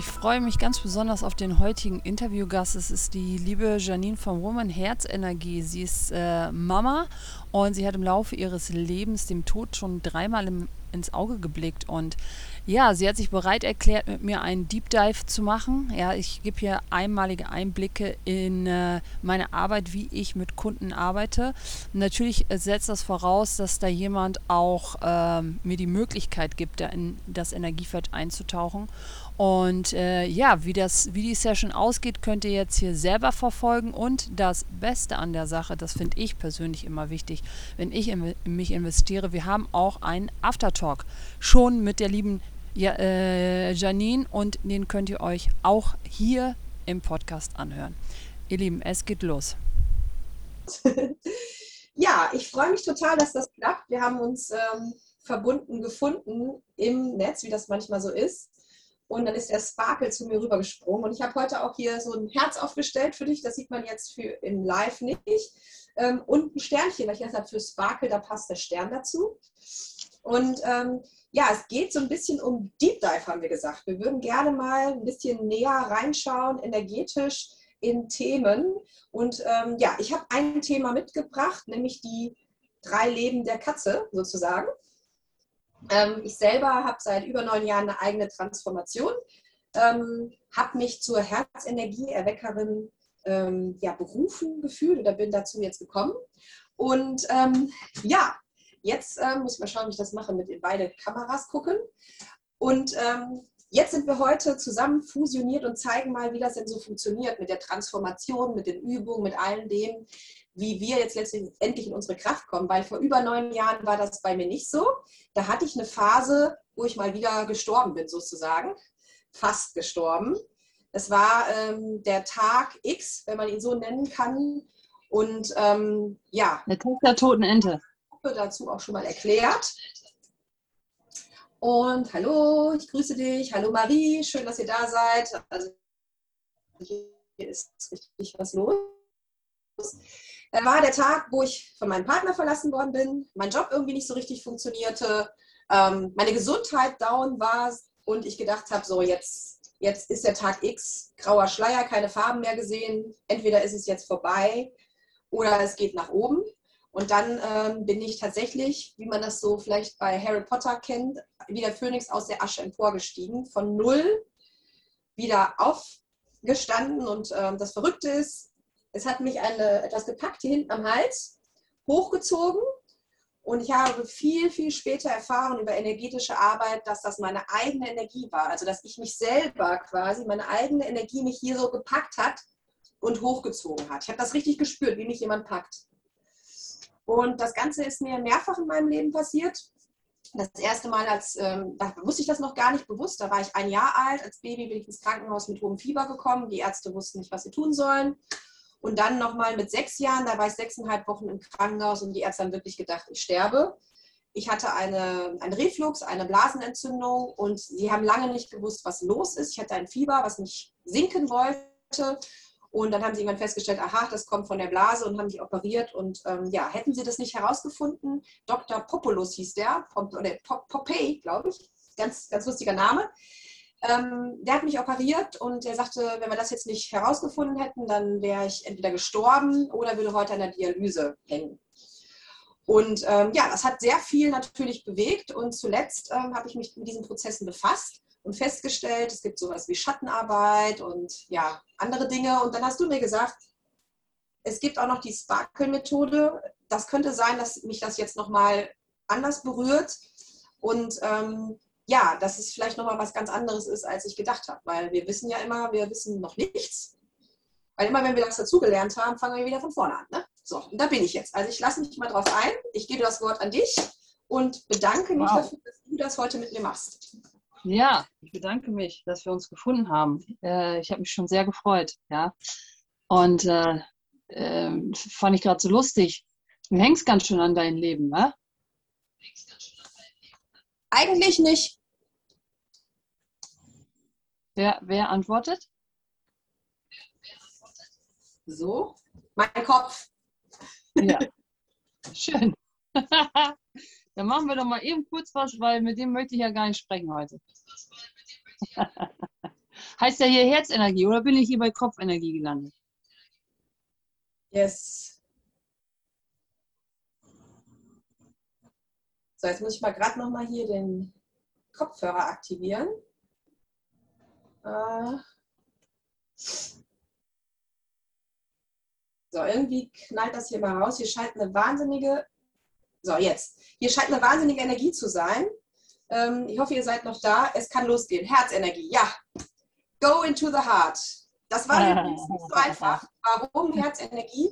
ich freue mich ganz besonders auf den heutigen Interviewgast. Es ist die liebe Janine von Woman Herzenergie. Sie ist äh, Mama und sie hat im Laufe ihres Lebens dem Tod schon dreimal im, ins Auge geblickt. Und ja, sie hat sich bereit erklärt, mit mir einen Deep Dive zu machen. Ja, ich gebe hier einmalige Einblicke in äh, meine Arbeit, wie ich mit Kunden arbeite. Natürlich setzt das voraus, dass da jemand auch ähm, mir die Möglichkeit gibt, da in das Energiefeld einzutauchen. Und äh, ja, wie, das, wie die Session ausgeht, könnt ihr jetzt hier selber verfolgen. Und das Beste an der Sache, das finde ich persönlich immer wichtig, wenn ich in, mich investiere, wir haben auch einen Aftertalk schon mit der lieben ja, äh, Janine und den könnt ihr euch auch hier im Podcast anhören. Ihr Lieben, es geht los. Ja, ich freue mich total, dass das klappt. Wir haben uns ähm, verbunden gefunden im Netz, wie das manchmal so ist. Und dann ist der Sparkle zu mir rübergesprungen. Und ich habe heute auch hier so ein Herz aufgestellt für dich. Das sieht man jetzt für im Live nicht. Ähm, und ein Sternchen, weil ich gesagt habe, für Sparkle, da passt der Stern dazu. Und ähm, ja, es geht so ein bisschen um Deep Dive, haben wir gesagt. Wir würden gerne mal ein bisschen näher reinschauen, energetisch in Themen. Und ähm, ja, ich habe ein Thema mitgebracht, nämlich die drei Leben der Katze sozusagen. Ähm, ich selber habe seit über neun Jahren eine eigene Transformation, ähm, habe mich zur Herzenergieerweckerin ähm, ja, berufen gefühlt oder bin dazu jetzt gekommen. Und ähm, ja, jetzt äh, muss ich mal schauen, wie ich das mache, mit in beide Kameras gucken. Und ähm, Jetzt sind wir heute zusammen fusioniert und zeigen mal, wie das denn so funktioniert mit der Transformation, mit den Übungen, mit all dem, wie wir jetzt letztendlich in unsere Kraft kommen. Weil vor über neun Jahren war das bei mir nicht so. Da hatte ich eine Phase, wo ich mal wieder gestorben bin, sozusagen. Fast gestorben. Es war ähm, der Tag X, wenn man ihn so nennen kann. Und ähm, ja. Der Tag der toten Ente. Dazu auch schon mal erklärt. Und hallo, ich grüße dich. Hallo Marie, schön, dass ihr da seid. Also hier ist richtig was los. Da war der Tag, wo ich von meinem Partner verlassen worden bin, mein Job irgendwie nicht so richtig funktionierte, ähm, meine Gesundheit down war und ich gedacht habe, so jetzt, jetzt ist der Tag X, grauer Schleier, keine Farben mehr gesehen. Entweder ist es jetzt vorbei oder es geht nach oben. Und dann ähm, bin ich tatsächlich, wie man das so vielleicht bei Harry Potter kennt, wie der Phönix aus der Asche emporgestiegen, von null wieder aufgestanden. Und ähm, das Verrückte ist, es hat mich eine, etwas gepackt hier hinten am Hals, hochgezogen. Und ich habe viel, viel später erfahren über energetische Arbeit, dass das meine eigene Energie war. Also, dass ich mich selber quasi, meine eigene Energie mich hier so gepackt hat und hochgezogen hat. Ich habe das richtig gespürt, wie mich jemand packt. Und das Ganze ist mir mehrfach in meinem Leben passiert. Das erste Mal, als ähm, da wusste ich das noch gar nicht bewusst, da war ich ein Jahr alt. Als Baby bin ich ins Krankenhaus mit hohem Fieber gekommen. Die Ärzte wussten nicht, was sie tun sollen. Und dann nochmal mit sechs Jahren, da war ich sechseinhalb Wochen im Krankenhaus und die Ärzte haben wirklich gedacht, ich sterbe. Ich hatte eine, einen Reflux, eine Blasenentzündung und sie haben lange nicht gewusst, was los ist. Ich hatte ein Fieber, was nicht sinken wollte. Und dann haben sie irgendwann festgestellt, aha, das kommt von der Blase und haben die operiert. Und ähm, ja, hätten sie das nicht herausgefunden, Dr. Populus hieß der, Pop, oder Popey, glaube ich, ganz, ganz lustiger Name. Ähm, der hat mich operiert und er sagte, wenn wir das jetzt nicht herausgefunden hätten, dann wäre ich entweder gestorben oder würde heute an der Dialyse hängen. Und ähm, ja, das hat sehr viel natürlich bewegt und zuletzt ähm, habe ich mich mit diesen Prozessen befasst und festgestellt, es gibt sowas wie Schattenarbeit und ja, andere Dinge. Und dann hast du mir gesagt, es gibt auch noch die Sparkle-Methode. Das könnte sein, dass mich das jetzt nochmal anders berührt. Und ähm, ja, dass es vielleicht nochmal was ganz anderes ist, als ich gedacht habe. Weil wir wissen ja immer, wir wissen noch nichts. Weil immer, wenn wir das dazugelernt haben, fangen wir wieder von vorne an. Ne? So, und da bin ich jetzt. Also ich lasse mich mal drauf ein. Ich gebe das Wort an dich und bedanke mich wow. dafür, dass du das heute mit mir machst. Ja, ich bedanke mich, dass wir uns gefunden haben. Äh, ich habe mich schon sehr gefreut, ja. Und äh, äh, fand ich gerade so lustig. Du hängst ganz schön an deinem Leben, ne? Eigentlich nicht. Wer, wer antwortet? So, mein Kopf. Ja, schön. Dann machen wir doch mal eben kurz was, weil mit dem möchte ich ja gar nicht sprechen heute. Heißt ja hier Herzenergie oder bin ich hier bei Kopfenergie gelandet? Yes. So, jetzt muss ich mal gerade noch mal hier den Kopfhörer aktivieren. Äh so, irgendwie knallt das hier mal raus. Hier scheint eine wahnsinnige, so jetzt, hier scheint eine wahnsinnige Energie zu sein. Ähm, ich hoffe, ihr seid noch da. Es kann losgehen. Herzenergie, ja. Go into the heart. Das war übrigens nicht so einfach. Warum Herzenergie?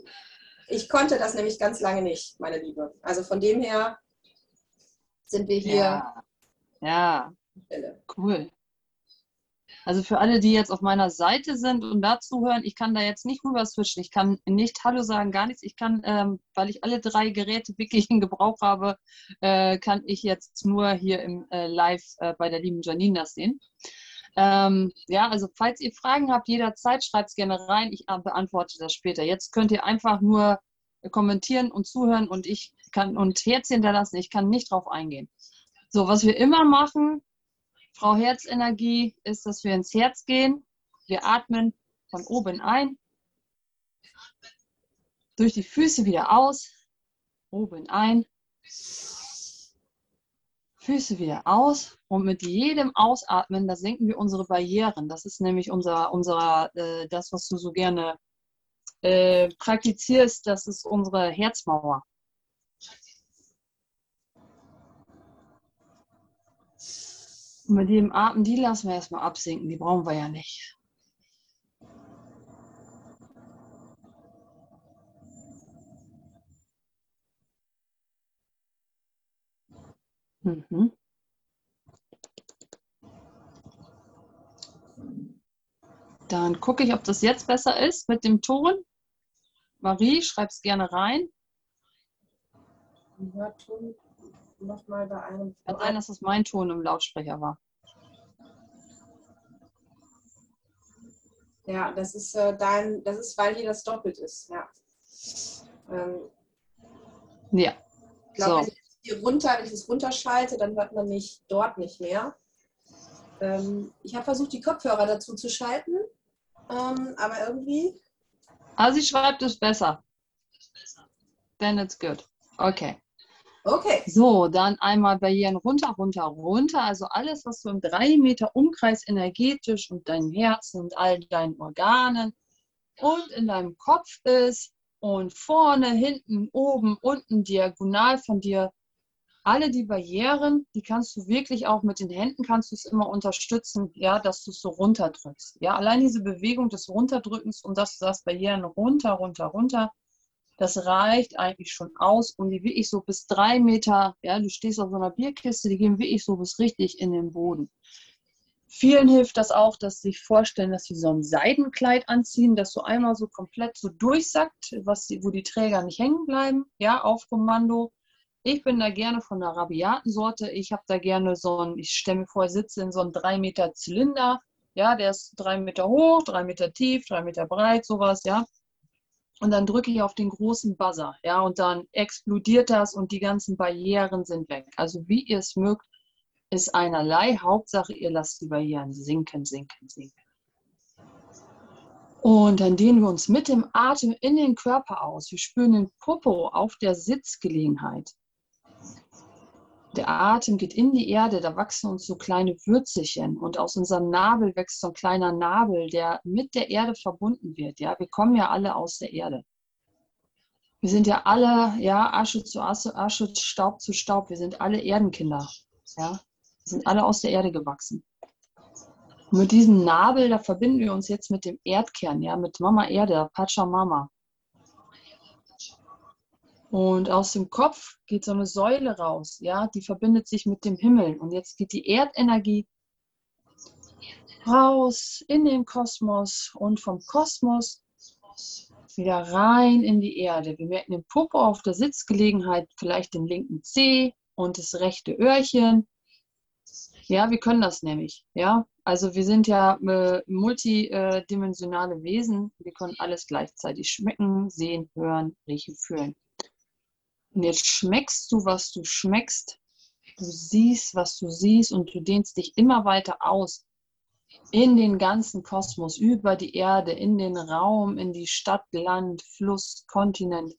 Ich konnte das nämlich ganz lange nicht, meine Liebe. Also von dem her sind wir hier. Ja, ja. cool. Also für alle, die jetzt auf meiner Seite sind und dazu hören, ich kann da jetzt nicht rüber switchen. Ich kann nicht Hallo sagen, gar nichts. Ich kann, ähm, weil ich alle drei Geräte wirklich in Gebrauch habe, äh, kann ich jetzt nur hier im äh, Live äh, bei der lieben Janine das sehen. Ähm, ja, also falls ihr Fragen habt, jederzeit schreibt es gerne rein. Ich beantworte das später. Jetzt könnt ihr einfach nur kommentieren und zuhören und ich kann und Herz hinterlassen. Ich kann nicht drauf eingehen. So, was wir immer machen, Frau Herzenergie, ist, dass wir ins Herz gehen. Wir atmen von oben ein, durch die Füße wieder aus, oben ein, Füße wieder aus und mit jedem Ausatmen, da senken wir unsere Barrieren. Das ist nämlich unser, unser äh, das, was du so gerne äh, praktizierst, das ist unsere Herzmauer. Und mit jedem Atmen, die lassen wir erstmal absinken, die brauchen wir ja nicht. Mhm. Dann gucke ich, ob das jetzt besser ist mit dem Ton. Marie, schreib es gerne rein. Hörton nochmal bei einem. Kann sein, dass das mein Ton im Lautsprecher war. Ja, das ist äh, dein, das ist, weil hier das doppelt ist, ja. Ähm, ja. Ich glaube, so hier runter, wenn ich es runterschalte, dann hört man mich dort nicht mehr. Ähm, ich habe versucht, die Kopfhörer dazu zu schalten, ähm, aber irgendwie. Also sie schreibt es besser. Then it's good. Okay. Okay. So, dann einmal Barrieren runter, runter, runter. Also alles, was so im 3 Meter Umkreis energetisch und dein Herzen und all deinen Organen und in deinem Kopf ist und vorne, hinten, oben, unten, diagonal von dir alle die Barrieren, die kannst du wirklich auch mit den Händen kannst du es immer unterstützen, ja, dass du es so runterdrückst. Ja, allein diese Bewegung des Runterdrückens und dass du sagst, Barrieren runter, runter, runter, das reicht eigentlich schon aus, um die wirklich so bis drei Meter, ja, du stehst auf so einer Bierkiste, die gehen wirklich so bis richtig in den Boden. Vielen hilft das auch, dass sie sich vorstellen, dass sie so ein Seidenkleid anziehen, das so einmal so komplett so durchsackt, was, wo die Träger nicht hängen bleiben, ja, auf Kommando. Ich bin da gerne von der rabiaten Sorte. Ich habe da gerne so ein, ich stelle mir vor, ich sitze in so einem 3 Meter Zylinder. Ja, der ist drei Meter hoch, drei Meter tief, drei Meter breit, sowas, ja. Und dann drücke ich auf den großen Buzzer, ja, und dann explodiert das und die ganzen Barrieren sind weg. Also wie ihr es mögt, ist einerlei. Hauptsache, ihr lasst die Barrieren sinken, sinken, sinken. Und dann dehnen wir uns mit dem Atem in den Körper aus. Wir spüren den Popo auf der Sitzgelegenheit. Der Atem geht in die Erde, da wachsen uns so kleine Würzelchen und aus unserem Nabel wächst so ein kleiner Nabel, der mit der Erde verbunden wird. Ja, wir kommen ja alle aus der Erde. Wir sind ja alle, ja, Asche zu Asche, Asche, Staub zu Staub. Wir sind alle Erdenkinder. Ja, wir sind alle aus der Erde gewachsen. Und mit diesem Nabel, da verbinden wir uns jetzt mit dem Erdkern, ja, mit Mama Erde, Pachamama. Und aus dem Kopf geht so eine Säule raus, ja, die verbindet sich mit dem Himmel. Und jetzt geht die Erdenergie raus in den Kosmos und vom Kosmos wieder rein in die Erde. Wir merken den Popo auf der Sitzgelegenheit, vielleicht den linken Zeh und das rechte Öhrchen. Ja, wir können das nämlich. Ja, also wir sind ja äh, multidimensionale Wesen. Wir können alles gleichzeitig schmecken, sehen, hören, riechen, fühlen. Und jetzt schmeckst du, was du schmeckst. Du siehst, was du siehst und du dehnst dich immer weiter aus. in den ganzen Kosmos, über die Erde, in den Raum, in die Stadt, Land, Fluss, Kontinent.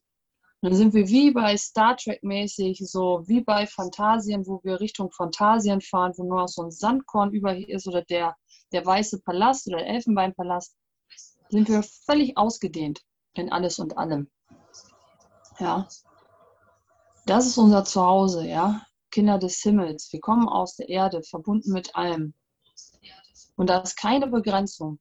Und dann sind wir wie bei Star Trek mäßig, so wie bei Phantasien, wo wir Richtung Phantasien fahren, wo nur so ein Sandkorn über hier ist oder der, der weiße Palast oder der Elfenbeinpalast, sind wir völlig ausgedehnt in alles und allem. Ja. Das ist unser Zuhause, ja. Kinder des Himmels. Wir kommen aus der Erde, verbunden mit allem. Und da ist keine Begrenzung.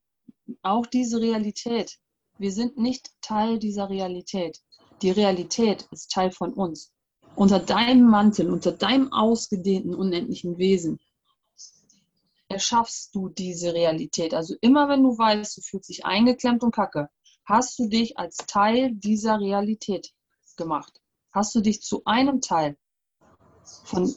Auch diese Realität. Wir sind nicht Teil dieser Realität. Die Realität ist Teil von uns. Unter deinem Mantel, unter deinem ausgedehnten, unendlichen Wesen erschaffst du diese Realität. Also immer wenn du weißt, du fühlst dich eingeklemmt und kacke, hast du dich als Teil dieser Realität gemacht. Hast du dich zu einem Teil von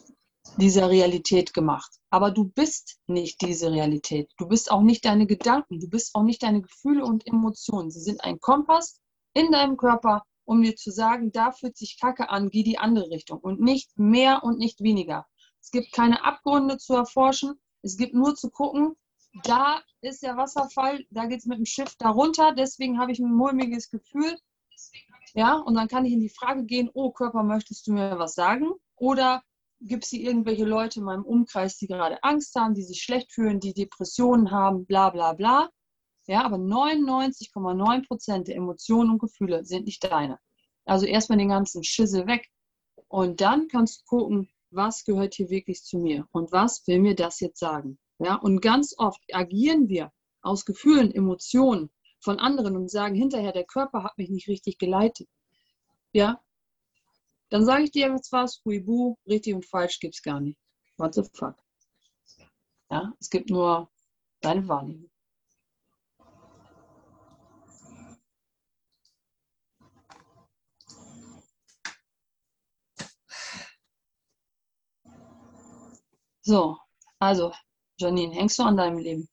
dieser Realität gemacht. Aber du bist nicht diese Realität. Du bist auch nicht deine Gedanken. Du bist auch nicht deine Gefühle und Emotionen. Sie sind ein Kompass in deinem Körper, um dir zu sagen, da fühlt sich Kacke an, geh die andere Richtung. Und nicht mehr und nicht weniger. Es gibt keine Abgründe zu erforschen. Es gibt nur zu gucken, da ist der Wasserfall, da geht es mit dem Schiff darunter, deswegen habe ich ein mulmiges Gefühl. Ja, und dann kann ich in die Frage gehen, oh Körper, möchtest du mir was sagen? Oder gibt es hier irgendwelche Leute in meinem Umkreis, die gerade Angst haben, die sich schlecht fühlen, die Depressionen haben, bla bla bla. Ja, aber 99,9 Prozent der Emotionen und Gefühle sind nicht deine. Also erstmal den ganzen Schissel weg. Und dann kannst du gucken, was gehört hier wirklich zu mir und was will mir das jetzt sagen. Ja, und ganz oft agieren wir aus Gefühlen, Emotionen von anderen und sagen hinterher, der Körper hat mich nicht richtig geleitet. Ja, dann sage ich dir jetzt was, Huibu, richtig und falsch gibt es gar nicht. What the fuck? Ja, es gibt nur deine Wahrnehmung. So, also, Janine, hängst du an deinem Leben?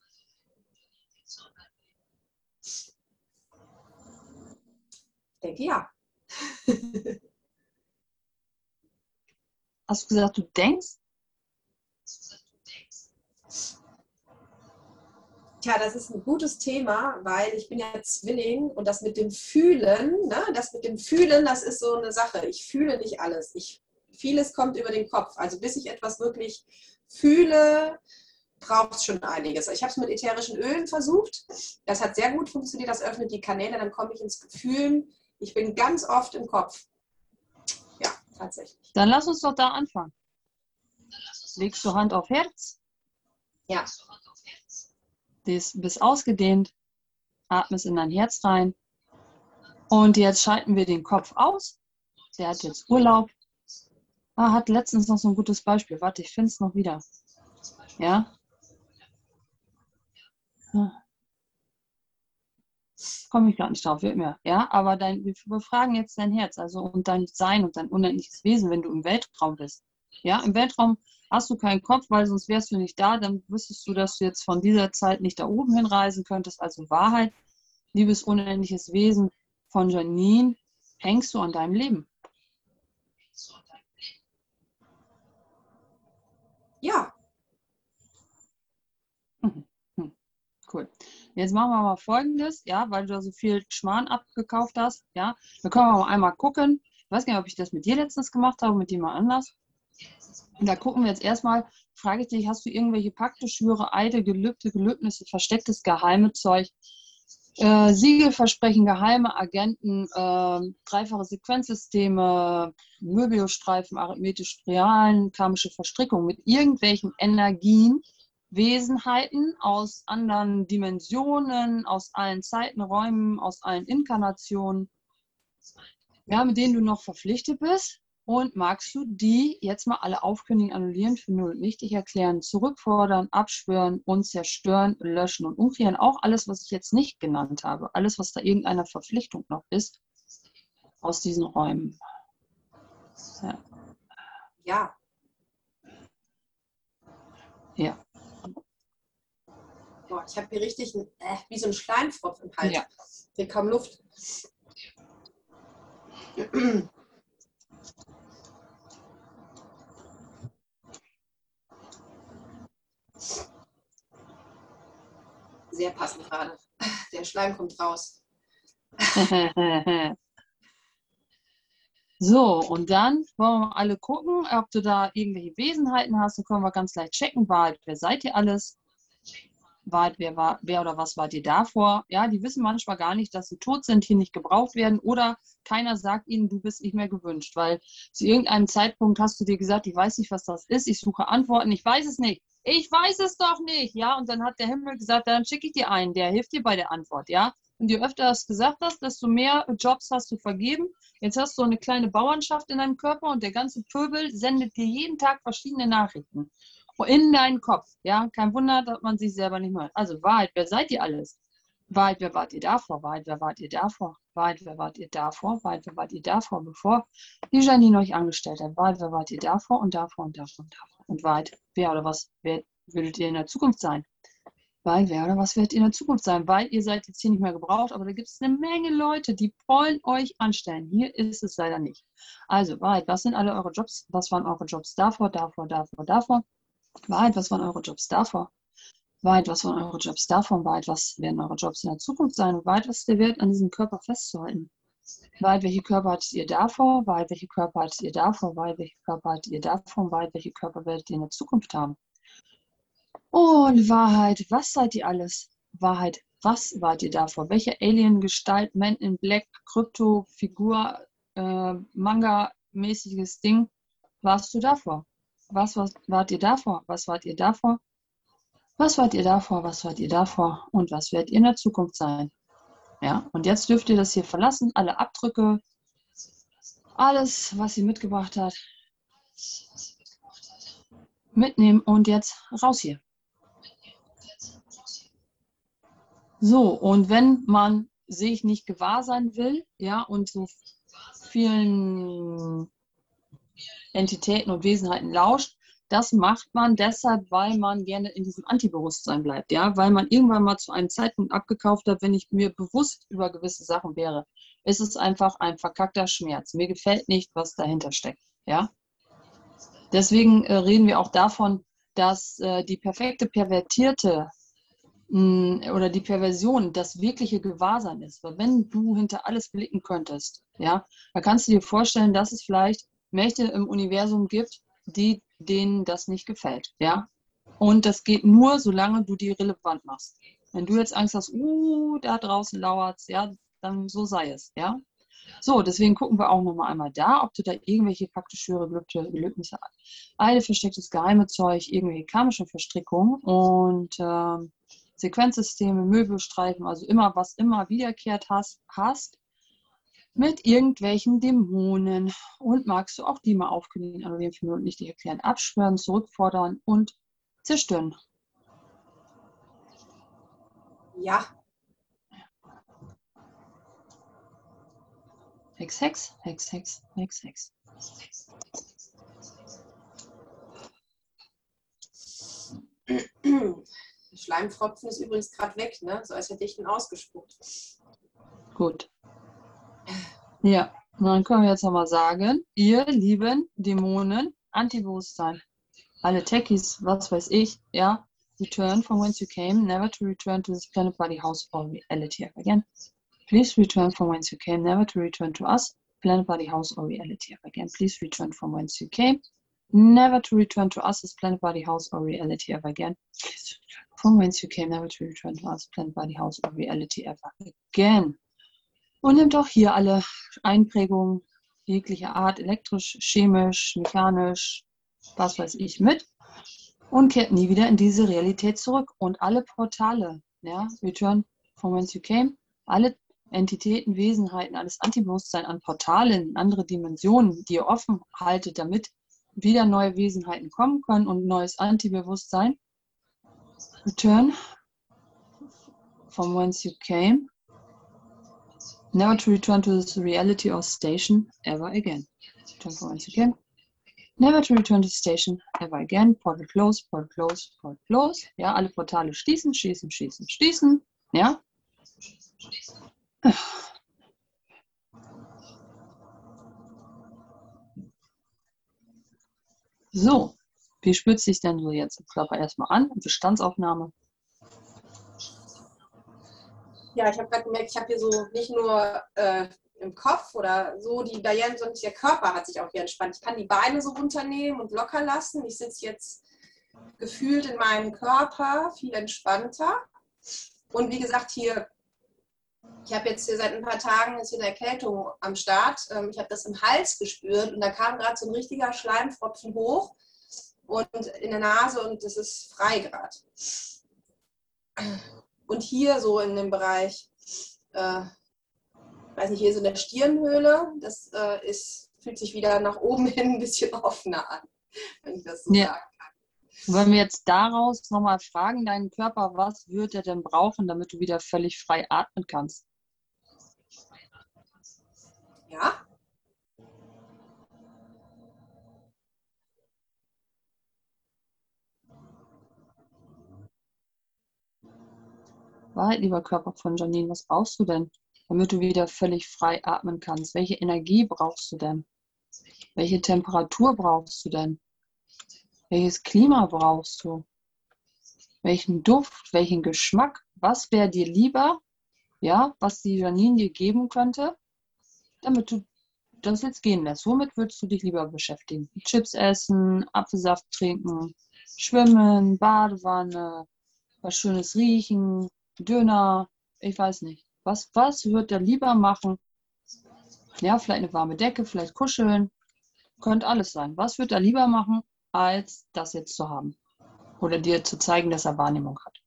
Ich denke ja. Hast du gesagt, du denkst? Tja, das ist ein gutes Thema, weil ich bin ja Zwilling und das mit dem Fühlen, ne, das mit dem Fühlen, das ist so eine Sache. Ich fühle nicht alles. Ich, vieles kommt über den Kopf. Also bis ich etwas wirklich fühle, braucht es schon einiges. Ich habe es mit ätherischen Ölen versucht. Das hat sehr gut funktioniert. Das öffnet die Kanäle, dann komme ich ins Gefühl. Ich bin ganz oft im Kopf tatsächlich. Dann lass uns doch da anfangen. Legst du Hand auf Herz? Ja. Bist ausgedehnt, atmest in dein Herz rein. Und jetzt schalten wir den Kopf aus. Der hat jetzt Urlaub. Ah, hat letztens noch so ein gutes Beispiel. Warte, ich finde es noch wieder. Ja? Ah komme ich gar nicht drauf, wird mir. Ja, aber dein, wir befragen jetzt dein Herz, also und dein Sein und dein unendliches Wesen, wenn du im Weltraum bist. Ja, im Weltraum hast du keinen Kopf, weil sonst wärst du nicht da, dann wüsstest du, dass du jetzt von dieser Zeit nicht da oben hinreisen könntest. Also Wahrheit, liebes unendliches Wesen von Janine, hängst du an deinem Leben. Ja. Mhm. Hm. Cool. Jetzt machen wir mal folgendes, ja, weil du da so viel Schmarrn abgekauft hast, ja. Da können wir mal einmal gucken. Ich weiß gar nicht, ob ich das mit dir letztens gemacht habe, mit jemand anders. Und da gucken wir jetzt erstmal, frage ich dich, hast du irgendwelche Pakte, Schwüre, Eide, Gelübde, Gelübnisse, verstecktes geheime Zeug, äh, Siegelversprechen, geheime Agenten, äh, dreifache Sequenzsysteme, Möbiusstreifen, arithmetische Realen, karmische Verstrickung mit irgendwelchen Energien, Wesenheiten aus anderen Dimensionen, aus allen Zeitenräumen, aus allen Inkarnationen, ja, mit denen du noch verpflichtet bist. Und magst du die jetzt mal alle aufkündigen, annullieren, für null und nichtig erklären, zurückfordern, abschwören und zerstören, löschen und umkehren? Auch alles, was ich jetzt nicht genannt habe, alles, was da irgendeiner Verpflichtung noch ist, aus diesen Räumen. Ja. Ja. ja. Boah, ich habe hier richtig ein, äh, wie so ein Schleimfropf im Hals. Ja. Hier kaum Luft. Sehr passend gerade. Der Schleim kommt raus. so, und dann wollen wir alle gucken, ob du da irgendwelche Wesenheiten hast. Dann können wir ganz leicht checken, Wahrheit, wer seid ihr alles? Wahrheit, wer, war, wer oder was wart ihr davor? Ja, die wissen manchmal gar nicht, dass sie tot sind, hier nicht gebraucht werden oder keiner sagt ihnen, du bist nicht mehr gewünscht, weil zu irgendeinem Zeitpunkt hast du dir gesagt, ich weiß nicht, was das ist, ich suche Antworten, ich weiß es nicht. Ich weiß es doch nicht, ja, und dann hat der Himmel gesagt, dann schicke ich dir einen, der hilft dir bei der Antwort, ja. Und je öfter du es gesagt hast, desto mehr Jobs hast du vergeben. Jetzt hast du eine kleine Bauernschaft in deinem Körper und der ganze Pöbel sendet dir jeden Tag verschiedene Nachrichten in deinen Kopf. Ja, kein Wunder, dass man sich selber nicht mehr. Also Wahrheit, wer seid ihr alles? Wahrheit, wer wart ihr davor? Wahrheit, wer wart ihr davor? Wahrheit, wer wart ihr davor? Wahrheit, wer wart ihr davor, bevor die Janine euch angestellt hat? Wahrheit, wer wart ihr davor und davor und davor und davor? Und Wahrheit, wer oder was wer, würdet ihr in der Zukunft sein? Wahrheit, wer oder was werdet ihr in der Zukunft sein? Weil ihr seid jetzt hier nicht mehr gebraucht, aber da gibt es eine Menge Leute, die wollen euch anstellen. Hier ist es leider nicht. Also Wahrheit, was sind alle eure Jobs? Was waren eure Jobs davor, davor, davor, davor? Wahrheit, was waren eure Jobs davor? Wahrheit, was waren eure Jobs davor? Wahrheit, was werden eure Jobs in der Zukunft sein? Und Wahrheit, was ist der Wert, an diesem Körper festzuhalten? Wahrheit, welche Körper hattet ihr davor? Wahrheit, welche Körper hattet ihr davor? Wahrheit, welche Körper hattet ihr davor? Wahrheit, welche Körper werdet ihr in der Zukunft haben? Und Wahrheit, was seid ihr alles? Wahrheit, was wart ihr davor? Welche Alien-Gestalt, Man in Black, Krypto, Figur, äh, Manga-mäßiges Ding warst du davor? Was, was wart ihr davor? Was wart ihr davor? Was wart ihr davor? Was wart ihr davor? Und was werdet ihr in der Zukunft sein? Ja, und jetzt dürft ihr das hier verlassen, alle Abdrücke, alles, was sie mitgebracht hat, mitnehmen und jetzt raus hier. So, und wenn man sich nicht gewahr sein will, ja, und so vielen Entitäten und Wesenheiten lauscht. Das macht man deshalb, weil man gerne in diesem Antibewusstsein bleibt, ja, weil man irgendwann mal zu einem Zeitpunkt abgekauft hat, wenn ich mir bewusst über gewisse Sachen wäre, ist es einfach ein verkackter Schmerz. Mir gefällt nicht, was dahinter steckt, ja. Deswegen äh, reden wir auch davon, dass äh, die perfekte pervertierte mh, hm, oder die Perversion das wirkliche Gewahrsein ist. Weil wenn du hinter alles blicken könntest, ja, dann kannst du dir vorstellen, dass es vielleicht Mächte im Universum gibt, die denen das nicht gefällt. Ja? Und das geht nur, solange du die relevant machst. Wenn du jetzt Angst hast, uh, da draußen lauert's, ja, dann so sei es, ja. So, deswegen gucken wir auch nochmal einmal da, ob du da irgendwelche faktisch höhere Gelübnisse hast. Eine verstecktes geheime Zeug, irgendwelche karmische Verstrickungen und äh, Sequenzsysteme, Möbelstreifen, also immer, was immer wiederkehrt hast, hast mit irgendwelchen Dämonen. Und magst du auch die mal aufkündigen, annullieren, für und nicht erklären, abschwören, zurückfordern und zerstören? Ja. Hex, Hex, Hex, Hex, Hex, Hex. Der Schleimfropfen ist übrigens gerade weg, ne? so als hätte ich ihn ausgespuckt. Gut. Ja, dann können wir jetzt nochmal sagen, ihr lieben Dämonen, Antibewusstsein, alle Techies, was weiß ich, ja, return from whence you came, never to return to this planet, body, house, or reality ever again. Please return from whence you came, never to return to us, planet, body, house, or reality ever again. Please return from whence you came, never to return to us, this planet, body, house, or reality ever again. From whence you came, never to return to us, planet, body, house, or reality ever again. Und nimmt auch hier alle Einprägungen jeglicher Art, elektrisch, chemisch, mechanisch, was weiß ich, mit und kehrt nie wieder in diese Realität zurück. Und alle Portale, ja, Return from whence you came, alle Entitäten, Wesenheiten, alles Antibewusstsein an Portalen, andere Dimensionen, die ihr offen haltet, damit wieder neue Wesenheiten kommen können und neues Antibewusstsein. Return from whence you came never to return to this reality or station ever again. For once again. Never to return to the station ever again. Portal close, portal close, portal close. Ja, alle Portale schließen, schließen, schließen, schließen. Ja. So, wie spürt sich denn so jetzt im Körper erstmal an? Bestandsaufnahme. Ja, ich habe gerade gemerkt, ich habe hier so nicht nur äh, im Kopf oder so die Diane, sondern der Körper hat sich auch hier entspannt. Ich kann die Beine so runternehmen und locker lassen. Ich sitze jetzt gefühlt in meinem Körper viel entspannter. Und wie gesagt, hier, ich habe jetzt hier seit ein paar Tagen ist hier eine Erkältung am Start. Ähm, ich habe das im Hals gespürt und da kam gerade so ein richtiger Schleimfropfen hoch und in der Nase und das ist frei gerade. Und hier so in dem Bereich, äh, weiß nicht, hier so in der Stirnhöhle, das äh, ist, fühlt sich wieder nach oben hin ein bisschen offener an, wenn ich das so ja. sagen kann. Wenn wir jetzt daraus nochmal fragen, deinen Körper, was wird er denn brauchen, damit du wieder völlig frei atmen kannst? Ja, Wahrheit, lieber Körper von Janine, was brauchst du denn, damit du wieder völlig frei atmen kannst? Welche Energie brauchst du denn? Welche Temperatur brauchst du denn? Welches Klima brauchst du? Welchen Duft, welchen Geschmack? Was wäre dir lieber, ja, was die Janine dir geben könnte, damit du das jetzt gehen lässt? Womit würdest du dich lieber beschäftigen? Chips essen, Apfelsaft trinken, schwimmen, Badewanne, was Schönes riechen, Döner, ich weiß nicht. Was, was wird er lieber machen? Ja, vielleicht eine warme Decke, vielleicht kuscheln. Könnte alles sein. Was wird er lieber machen, als das jetzt zu haben? Oder dir zu zeigen, dass er Wahrnehmung hat?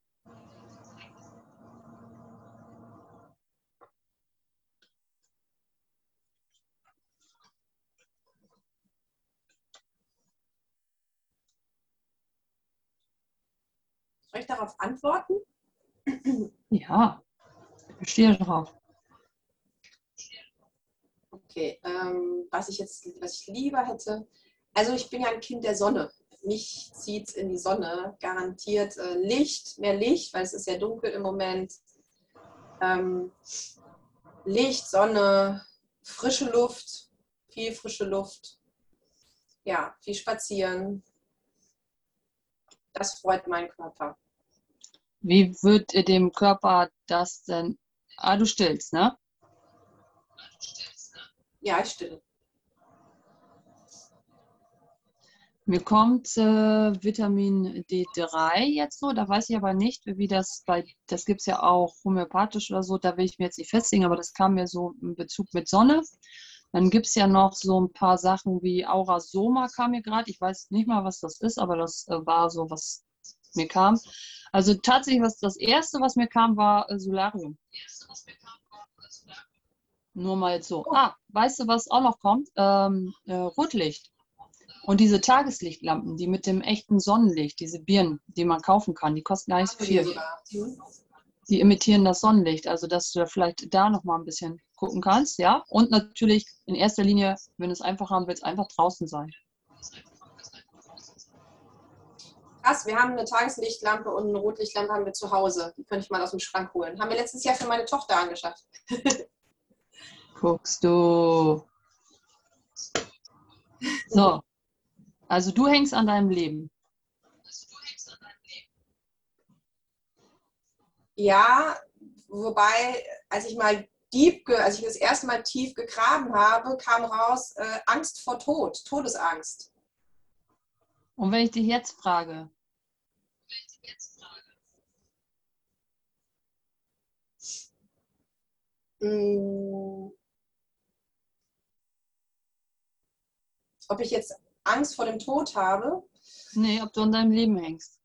Soll ich darauf antworten? Ja, ich stehe drauf. Okay, ähm, was ich jetzt, was ich lieber hätte, also ich bin ja ein Kind der Sonne. Mich zieht in die Sonne, garantiert äh, Licht, mehr Licht, weil es ist ja dunkel im Moment. Ähm, Licht, Sonne, frische Luft, viel frische Luft. Ja, viel spazieren. Das freut meinen Körper. Wie wird dem Körper das denn? Ah, du stillst, ne? Ja, ich stille. Mir kommt äh, Vitamin D3 jetzt so, da weiß ich aber nicht, wie das bei, das gibt es ja auch homöopathisch oder so, da will ich mir jetzt nicht festlegen, aber das kam mir so in Bezug mit Sonne. Dann gibt es ja noch so ein paar Sachen wie Aurasoma kam mir gerade, ich weiß nicht mal, was das ist, aber das äh, war so, was mir kam. Also tatsächlich, was das erste, was mir kam, war äh, Solarium. Nur mal jetzt so. Ah, weißt du, was auch noch kommt? Ähm, äh, Rotlicht. Und diese Tageslichtlampen, die mit dem echten Sonnenlicht, diese Birnen, die man kaufen kann, die kosten gar nicht so viel. Die imitieren das Sonnenlicht, also dass du vielleicht da noch mal ein bisschen gucken kannst, ja. Und natürlich in erster Linie, wenn du es einfach haben willst, einfach draußen sein. Krass, wir haben eine Tageslichtlampe und eine Rotlichtlampe haben wir zu Hause. Die könnte ich mal aus dem Schrank holen. Haben wir letztes Jahr für meine Tochter angeschafft. Guckst du. So. Also du hängst an deinem Leben. Ja, wobei, als ich mal deep, als ich das erste Mal tief gegraben habe, kam raus äh, Angst vor Tod, Todesangst. Und wenn ich dich jetzt frage, hm. ob ich jetzt Angst vor dem Tod habe? Nee, ob du an deinem Leben hängst.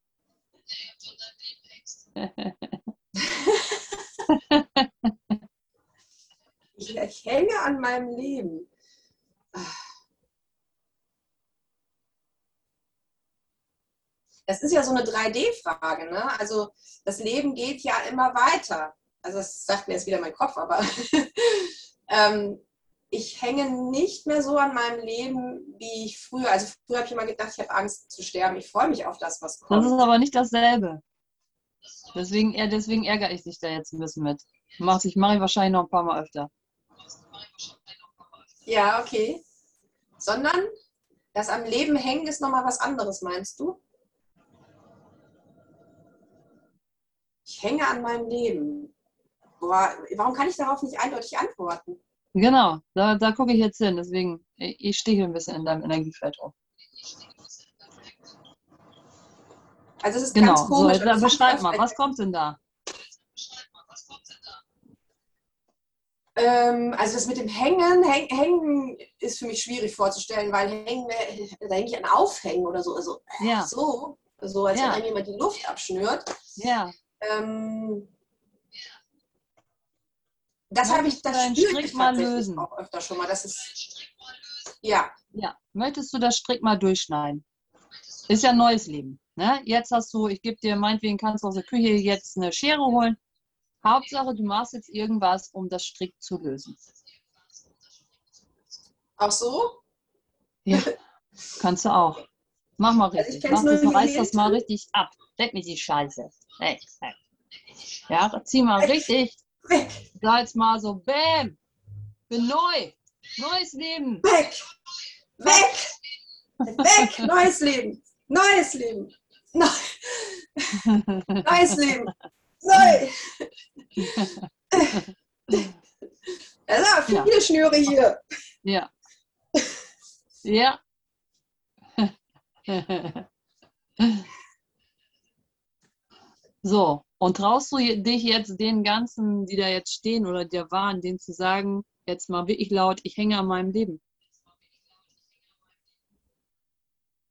ich, ich hänge an meinem Leben. Das ist ja so eine 3D-Frage. Ne? Also das Leben geht ja immer weiter. Also das sagt mir jetzt wieder mein Kopf, aber ähm, ich hänge nicht mehr so an meinem Leben, wie ich früher. Also früher habe ich immer gedacht, ich habe Angst zu sterben. Ich freue mich auf das, was kommt. Das ist aber nicht dasselbe. Deswegen, deswegen ärgere ich dich da jetzt ein bisschen mit. Mach ich mache ich wahrscheinlich noch ein paar Mal öfter. Ja, okay. Sondern das am Leben hängen ist nochmal was anderes, meinst du? Ich hänge an meinem Leben. Boah, warum kann ich darauf nicht eindeutig antworten? Genau, da, da gucke ich jetzt hin. Deswegen, ich, ich stehe hier ein bisschen in deinem Energiefeld rum. Also es ist Genau, ganz so, komisch. und das beschreib mal, was kommt denn da? Ähm, also das mit dem Hängen, Häng, Hängen ist für mich schwierig vorzustellen, weil Hängen, äh, da denke ich an Aufhängen oder so. Also Ja, so, so als Ja. wenn einem jemand die Luft abschnürt. ja. Ähm, das habe ich, das spüre Strick ich mal lösen? auch öfter schon mal. Das ist, ja, Ja, möchtest du das Strick mal durchschneiden? Ist ja ein neues Leben. Ne? Jetzt hast du, ich gebe dir, meinetwegen kannst du aus der Küche jetzt eine Schere holen. Hauptsache, du machst jetzt irgendwas, um das Strick zu lösen. auch so. Ja, kannst du auch. Mach mal Also ich richtig. kenn's Mach das, reiß das mal richtig ab. Deck mich die Scheiße. Hey, hey. Ja, zieh mal richtig. Weg, Da jetzt mal so, bam. Bin neu. Neues Leben. weg, weg, weg, neues Leben, neues Leben, neu, neues Leben, neu. Aber viele Ja. Schnüre hier. Ja. Ja. So, und traust du dich jetzt den ganzen, die da jetzt stehen oder da waren, denen zu sagen, jetzt mal wirklich laut, ich hänge an meinem Leben?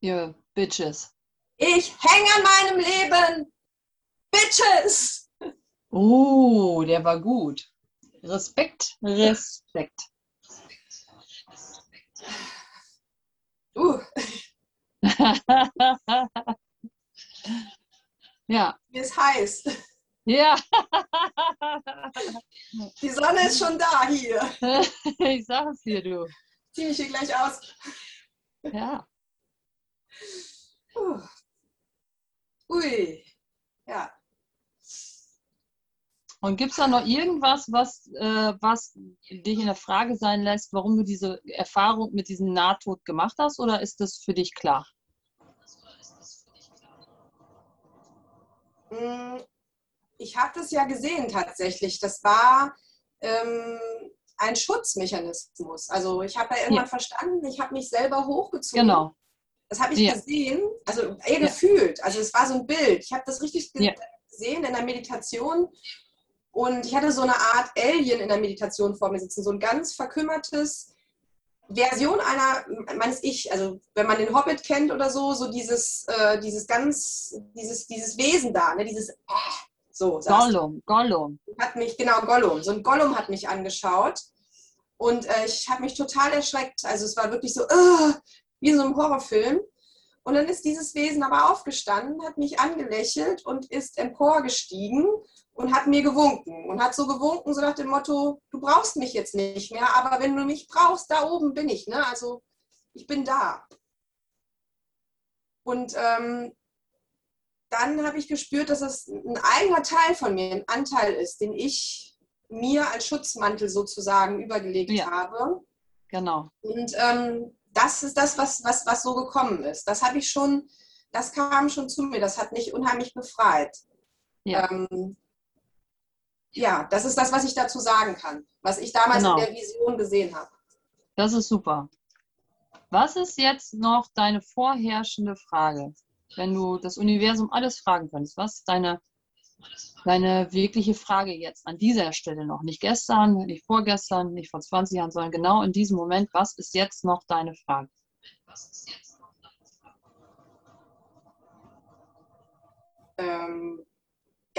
Ihr Bitches. Ich hänge an meinem Leben. Bitches. Oh, der war gut. Respekt, Respekt. Uh, ja, mir ist heiß. ja, Die Sonne ist schon da hier. ich sag es dir, du. Zieh mich hier gleich aus. Ja. Ui. Ja. Und gibt es da noch irgendwas, was, äh, was dich in der Frage sein lässt, warum du diese Erfahrung mit diesem Nahtod gemacht hast, oder ist das für dich klar? Ich habe das ja gesehen tatsächlich. Das war ähm, ein Schutzmechanismus. Also ich habe ja irgendwann Ja. verstanden, ich habe mich selber hochgezogen. Genau. Das habe ich Ja. gesehen, also eher Ja. gefühlt. Also es war so ein Bild. Ich habe das richtig gesehen in der Meditation. Und ich hatte so eine Art Alien in der Meditation vor mir sitzen, so ein ganz verkümmertes Version einer meines Ich. Also wenn man den Hobbit kennt oder so, so dieses, äh, dieses ganz, dieses, dieses Wesen da, ne? dieses äh, so Gollum, Gollum. hat mich, genau, Gollum, so ein Gollum hat mich angeschaut und äh, ich habe mich total erschreckt. Also es war wirklich so, äh, wie in so einem Horrorfilm. Und dann ist dieses Wesen aber aufgestanden, hat mich angelächelt und ist emporgestiegen und hat mir gewunken. Und hat so gewunken, so nach dem Motto, du brauchst mich jetzt nicht mehr, aber wenn du mich brauchst, da oben bin ich. Ne? Also ich bin da. Und ähm, dann habe ich gespürt, dass es ein eigener Teil von mir, ein Anteil ist, den ich mir als Schutzmantel sozusagen übergelegt Ja. habe. Genau. Und ähm, das ist das, was, was, was so gekommen ist. Das habe ich schon, das kam schon zu mir, das hat mich unheimlich befreit. Ja. Ähm, ja, das ist das, was ich dazu sagen kann, was ich damals Genau. in der Vision gesehen habe. Das ist super. Was ist jetzt noch deine vorherrschende Frage? Wenn du das Universum alles fragen könntest, was ist deine, deine wirkliche Frage jetzt an dieser Stelle noch? Nicht gestern, nicht vorgestern, nicht vor 20 Jahren, sondern genau in diesem Moment, was ist jetzt noch deine Frage? ähm,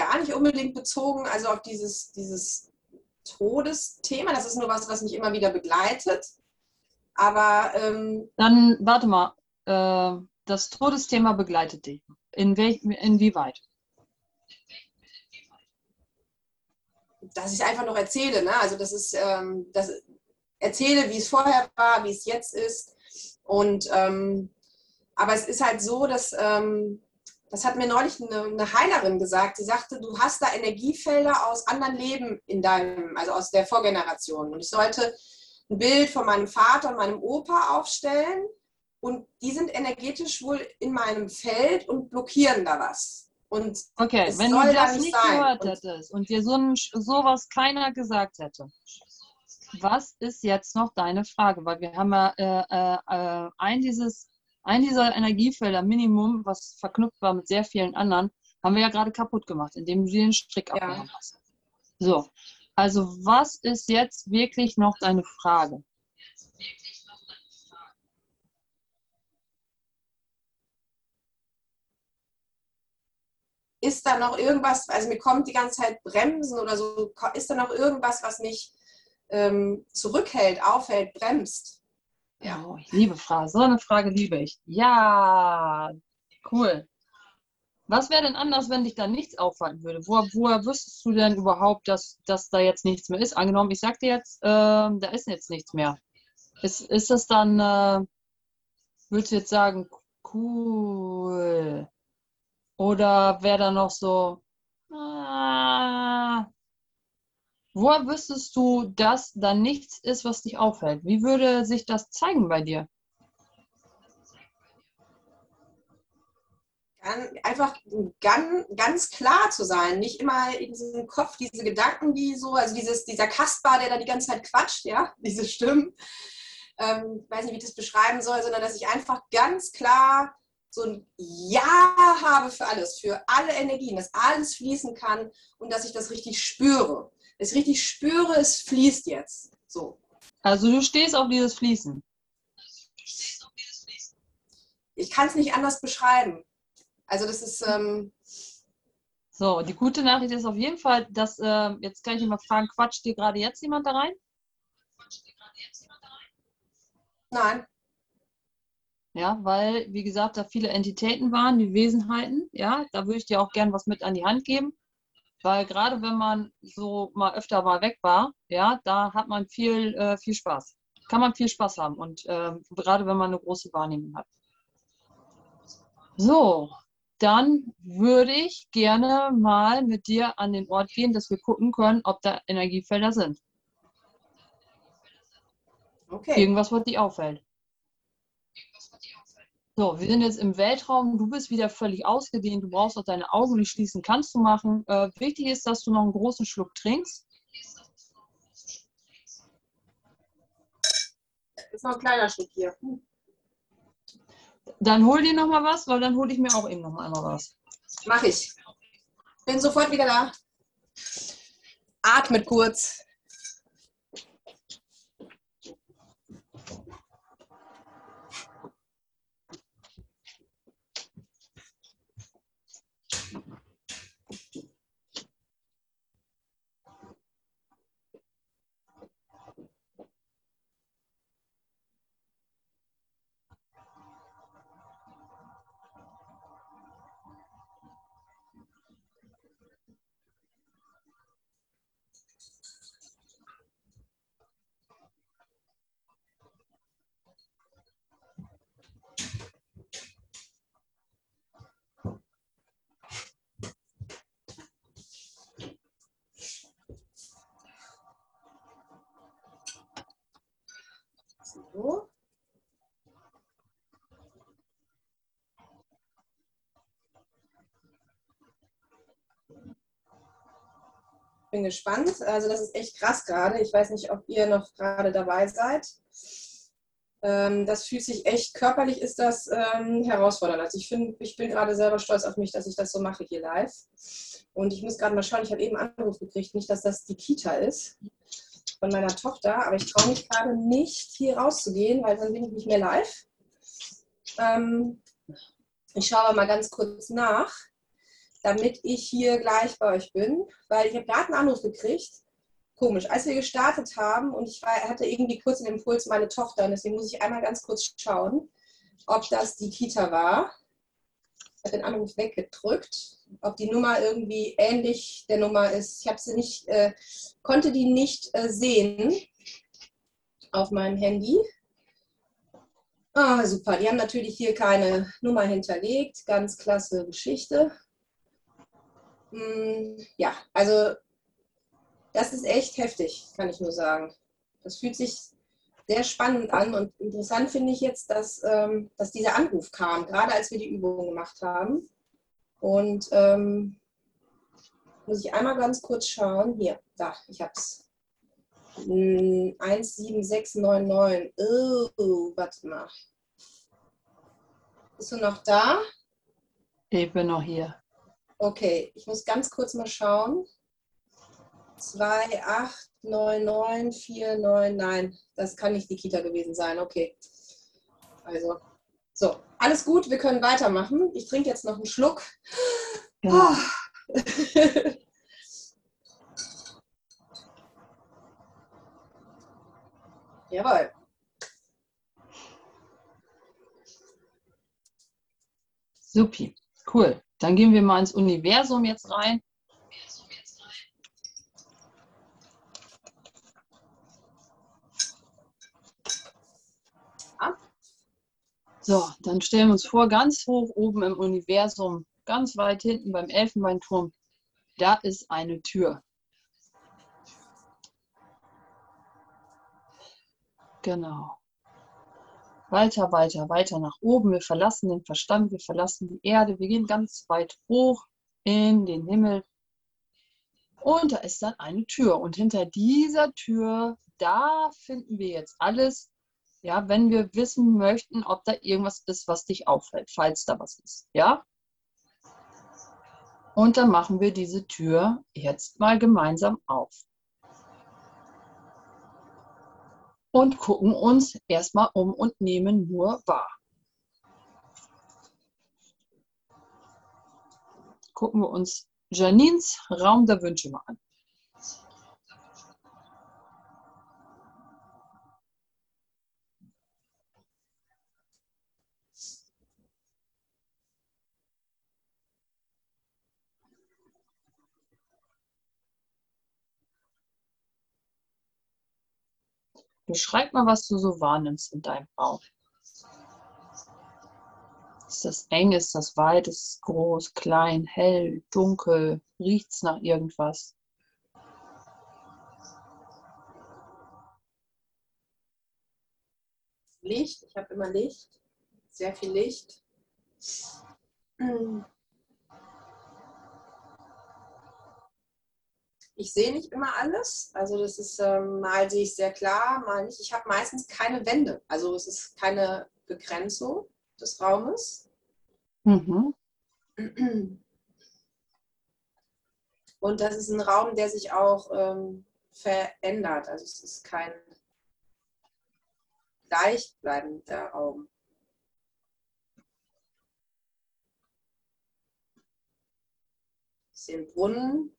gar nicht unbedingt bezogen, also auf dieses, dieses Todesthema. Das ist nur was, was mich immer wieder begleitet. Aber ähm, Dann warte mal, äh, das Todesthema begleitet dich. In welch, inwieweit? dass ich es einfach noch erzähle, ne? also das ist, ähm, das erzähle, wie es vorher war, wie es jetzt ist. Und ähm, aber es ist halt so, dass ähm, das hat mir neulich eine, eine Heilerin gesagt, die sagte, du hast da Energiefelder aus anderen Leben in deinem, also aus der Vorgeneration. Und ich sollte ein Bild von meinem Vater und meinem Opa aufstellen und die sind energetisch wohl in meinem Feld und blockieren da was. Und Okay, wenn du das nicht nicht sein. gehört Und- hättest und dir so ein, sowas keiner gesagt hätte, was ist jetzt noch deine Frage? Weil wir haben ja äh, äh, äh, ein, dieses, ein dieser Energiefelder, Minimum, was verknüpft war mit sehr vielen anderen, haben wir ja gerade kaputt gemacht, indem du dir den Strick Ja. abgenommen hast. So, also was ist jetzt wirklich noch deine Frage? ist da noch irgendwas, also mir kommt die ganze Zeit Bremsen oder so, ist da noch irgendwas, was mich ähm, zurückhält, aufhält, bremst? Ja. Oh, ich liebe Frage. So eine Frage liebe ich. Ja, cool. Was wäre denn anders, wenn dich da nichts aufhalten würde? Wo, woher wüsstest du denn überhaupt, dass, dass da jetzt nichts mehr ist? Angenommen, ich sag dir jetzt, ähm, da ist jetzt nichts mehr. Ist, ist das dann, äh, würdest du jetzt sagen, cool? Oder wäre da noch so, ah, woher wüsstest du, dass da nichts ist, was dich aufhält? Wie würde sich das zeigen bei dir? Einfach ganz, ganz klar zu sein, nicht immer in diesem Kopf diese Gedanken, die so, also dieses, dieser Kasper, der da die ganze Zeit quatscht, ja, diese Stimmen, ähm, weiß nicht, wie ich das beschreiben soll, sondern dass ich einfach ganz klar so ein Ja habe für alles, für alle Energien, dass alles fließen kann und dass ich das richtig spüre. Dass ich richtig spüre, es fließt jetzt. So. Also du stehst auf dieses Fließen. Ich kann es nicht anders beschreiben. Also das ist, ähm, So, die gute Nachricht ist auf jeden Fall, dass, äh, jetzt kann ich mal fragen, quatscht dir gerade jetzt jemand da rein? nein, Ja, weil, wie gesagt, da viele Entitäten waren, die Wesenheiten, ja, da würde ich dir auch gern was mit an die Hand geben. Weil gerade wenn man so mal öfter mal weg war, ja, da hat man viel, äh, viel Spaß. Kann man viel Spaß haben und ähm, gerade wenn man eine große Wahrnehmung hat. So, dann würde ich gerne mal mit dir an den Ort gehen, dass wir gucken können, ob da Energiefelder sind. okay. Irgendwas, was dich auffällt. So, wir sind jetzt im Weltraum. Du bist wieder völlig ausgedehnt. Du brauchst auch deine Augen nicht schließen. Kannst du machen. Äh, wichtig ist, dass du noch einen großen Schluck trinkst. Ist noch ein kleiner Schluck hier. Hm. Dann hol dir noch mal was, weil dann hole ich mir auch eben noch mal einmal was. Mach ich. Bin sofort wieder da. Atmet kurz. Bin gespannt. Also das ist echt krass gerade. Ich weiß nicht, ob ihr noch gerade dabei seid. Ähm, das fühlt sich echt, körperlich ist das ähm, herausfordernd. Also ich, find, ich bin gerade selber stolz auf mich, dass ich das so mache hier live. Und ich muss gerade mal schauen, ich habe eben einen Anruf gekriegt, nicht, dass das die Kita ist von meiner Tochter, aber ich traue mich gerade nicht, hier rauszugehen, weil dann bin ich nicht mehr live. Ähm, ich schaue mal ganz kurz nach, damit ich hier gleich bei euch bin, weil ich habe gerade einen Anruf gekriegt. Komisch, als wir gestartet haben und ich war, hatte irgendwie kurz den Impuls meine Tochter und deswegen muss ich einmal ganz kurz schauen, ob das die Kita war. Ich habe den Anruf weggedrückt, ob die Nummer irgendwie ähnlich der Nummer ist. Ich habe sie nicht, äh, konnte die nicht äh, sehen auf meinem Handy. Ah, super. Die haben natürlich hier keine Nummer hinterlegt. Ganz klasse Geschichte. Hm, ja, also das ist echt heftig, kann ich nur sagen. Das fühlt sich sehr spannend an und interessant finde ich jetzt, dass, ähm, dass dieser Anruf kam, gerade als wir die Übung gemacht haben. Und ähm, muss ich einmal ganz kurz schauen. Hier, da, ich habe es. 17699. Oh, warte mal. Bist du noch da? Ich bin noch hier. Okay, ich muss ganz kurz mal schauen. 2899499. Nein, das kann nicht die Kita gewesen sein. Okay. Also, so, alles gut, wir können weitermachen. Ich trinke jetzt noch einen Schluck. Genau. Ah. Jawohl. Supi, cool. Dann gehen wir mal ins Universum jetzt rein. So, dann stellen wir uns vor, ganz hoch oben im Universum, ganz weit hinten beim Elfenbeinturm, da ist eine Tür. Genau. Weiter, weiter, weiter nach oben. Wir verlassen den Verstand, wir verlassen die Erde, wir gehen ganz weit hoch in den Himmel. Und da ist dann eine Tür. Und hinter dieser Tür, da finden wir jetzt alles, ja, wenn wir wissen möchten, ob da irgendwas ist, was dich auffällt, falls da was ist. Ja? Und dann machen wir diese Tür jetzt mal gemeinsam auf. Und gucken uns erstmal um und nehmen nur wahr. Gucken wir uns Janines Raum der Wünsche mal an. Beschreib mal, was du so wahrnimmst in deinem Raum. Ist das eng, ist das weit, ist es groß, klein, hell, dunkel? Riecht es nach irgendwas? Licht, ich habe immer Licht, sehr viel Licht. Ich sehe nicht immer alles, also das ist, ähm, mal sehe ich sehr klar, mal nicht. Ich habe meistens keine Wände, also es ist keine Begrenzung des Raumes. Mhm. Und das ist ein Raum, der sich auch ähm, verändert. Also es ist kein gleichbleibender Raum. Ich sehe einen Brunnen.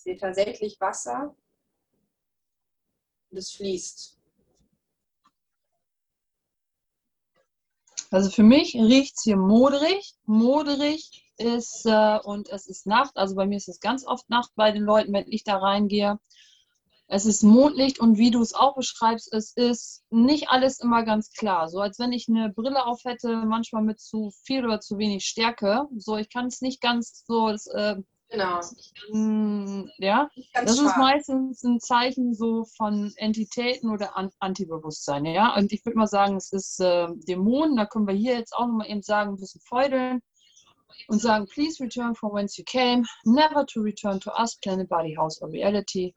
Ich sehe tatsächlich Wasser. Und es fließt. Also für mich riecht es hier moderig. Moderig ist äh, und es ist Nacht. Also bei mir ist es ganz oft Nacht bei den Leuten, wenn ich da reingehe. Es ist Mondlicht und wie du es auch beschreibst, es ist nicht alles immer ganz klar. So als wenn ich eine Brille auf hätte, manchmal mit zu viel oder zu wenig Stärke. So, ich kann es nicht ganz so, das, äh, Genau. ja. Das ist schwarz. meistens ein Zeichen so von Entitäten oder An Antibewusstsein, ja. Und ich würde mal sagen, es ist äh, Dämonen. Da können wir hier jetzt auch nochmal eben sagen, ein bisschen feudeln und sagen, please return from whence you came, never to return to us, planet, body, house or reality.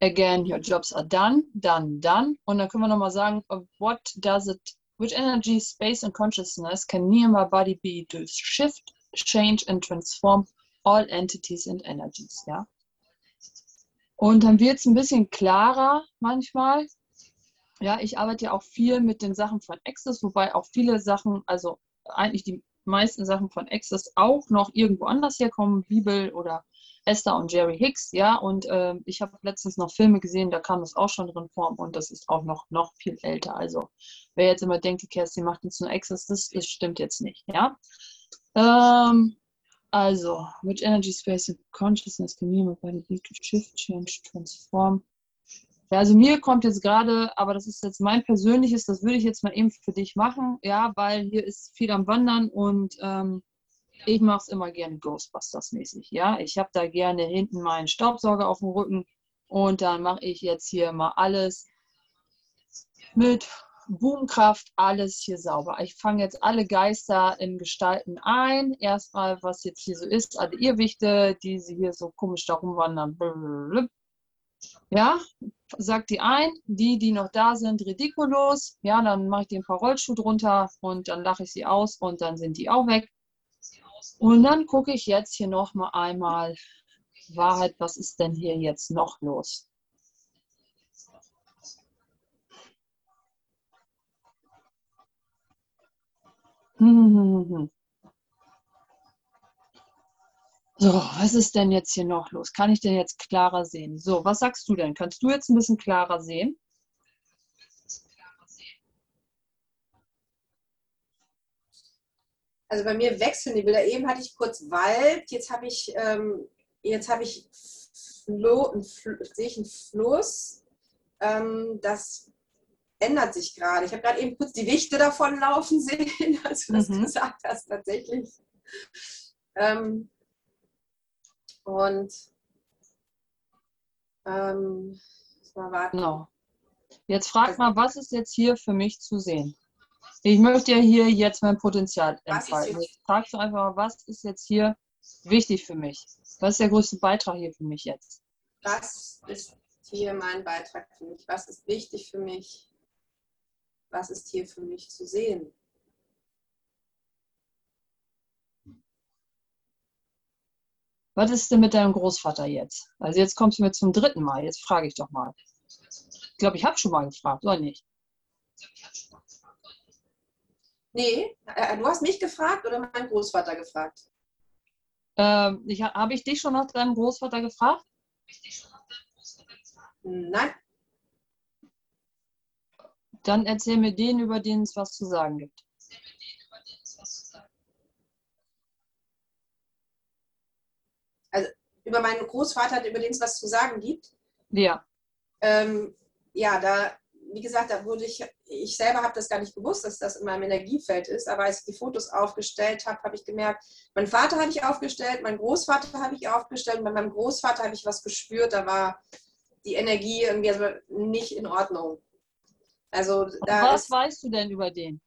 Again, your jobs are done, done, done. Und dann können wir nochmal sagen, uh, what does it, which energy, space and consciousness can near my body be to shift, change and transform all entities and energies, ja. Und dann wird es ein bisschen klarer manchmal. Ja, ich arbeite ja auch viel mit den Sachen von Access, wobei auch viele Sachen, also eigentlich die meisten Sachen von Access auch noch irgendwo anders herkommen, Bibel oder Esther und Jerry Hicks, ja. Und ähm, ich habe letztens noch Filme gesehen, da kam das auch schon drin vor und das ist auch noch, noch viel älter. Also wer jetzt immer denkt, die Kerstin macht jetzt nur Access, das, das stimmt jetzt nicht, ja. Ähm, also, which energy space and consciousness can the beat to shift, change, transform? Ja, also mir kommt jetzt gerade, aber das ist jetzt mein persönliches, das würde ich jetzt mal eben für dich machen, ja, weil hier ist viel am Wandern und ähm, ich mache es immer gerne Ghostbusters-mäßig, ja. Ich habe da gerne hinten meinen Staubsauger auf dem Rücken und dann mache ich jetzt hier mal alles mit Boomkraft, alles hier sauber. Ich fange jetzt alle Geister in Gestalten ein. Erstmal, was jetzt hier so ist, alle Irrwichte, die sie hier so komisch da rumwandern. Ja, sagt die ein. Die, die noch da sind, ridikulos. Ja, dann mache ich den ein paar Rollschuhe drunter und dann lache ich sie aus und dann sind die auch weg. Und dann gucke ich jetzt hier noch mal einmal Wahrheit, was ist denn hier jetzt noch los? So, was ist denn jetzt hier noch los? Kann ich denn jetzt klarer sehen? So, was sagst du denn? Kannst du jetzt ein bisschen klarer sehen? Also bei mir wechseln die Bilder. Eben hatte ich kurz Wald, jetzt habe ich, ähm, jetzt habe ich Flo, sehe ich einen Fluss. Ähm, das ändert sich gerade. Ich habe gerade eben kurz die Wichte davon laufen sehen, als du das Mhm. gesagt hast, tatsächlich. Ähm, und ähm, mal warten. Genau. Jetzt frag mal, was ist jetzt hier für mich zu sehen? Ich möchte ja hier jetzt mein Potenzial entfalten. frage so einfach mal, was ist jetzt hier wichtig für mich? Was ist der größte Beitrag hier für mich jetzt? Was ist hier mein Beitrag für mich? Was ist wichtig für mich? Was ist hier für mich zu sehen? Was ist denn mit deinem Großvater jetzt? Also jetzt kommst du mir zum dritten Mal. Jetzt frage ich doch mal. Ich glaube, ich habe schon mal gefragt, oder nicht? Nee, äh, du hast mich gefragt oder meinen Großvater gefragt? Ähm, ich, habe ich dich schon nach deinem Großvater gefragt? Nein, Dann erzähl mir den, über den es was zu sagen gibt. über meinen Großvater, über den es was zu sagen gibt. Ja. Ähm, ja, da, wie gesagt, da wurde ich, ich selber habe das gar nicht gewusst, dass das in meinem Energiefeld ist, aber als ich die Fotos aufgestellt habe, habe ich gemerkt, meinen Vater habe ich aufgestellt, meinen Großvater habe ich aufgestellt und bei meinem Großvater habe ich was gespürt, da war die Energie irgendwie also nicht in Ordnung. Also was weißt du denn über den?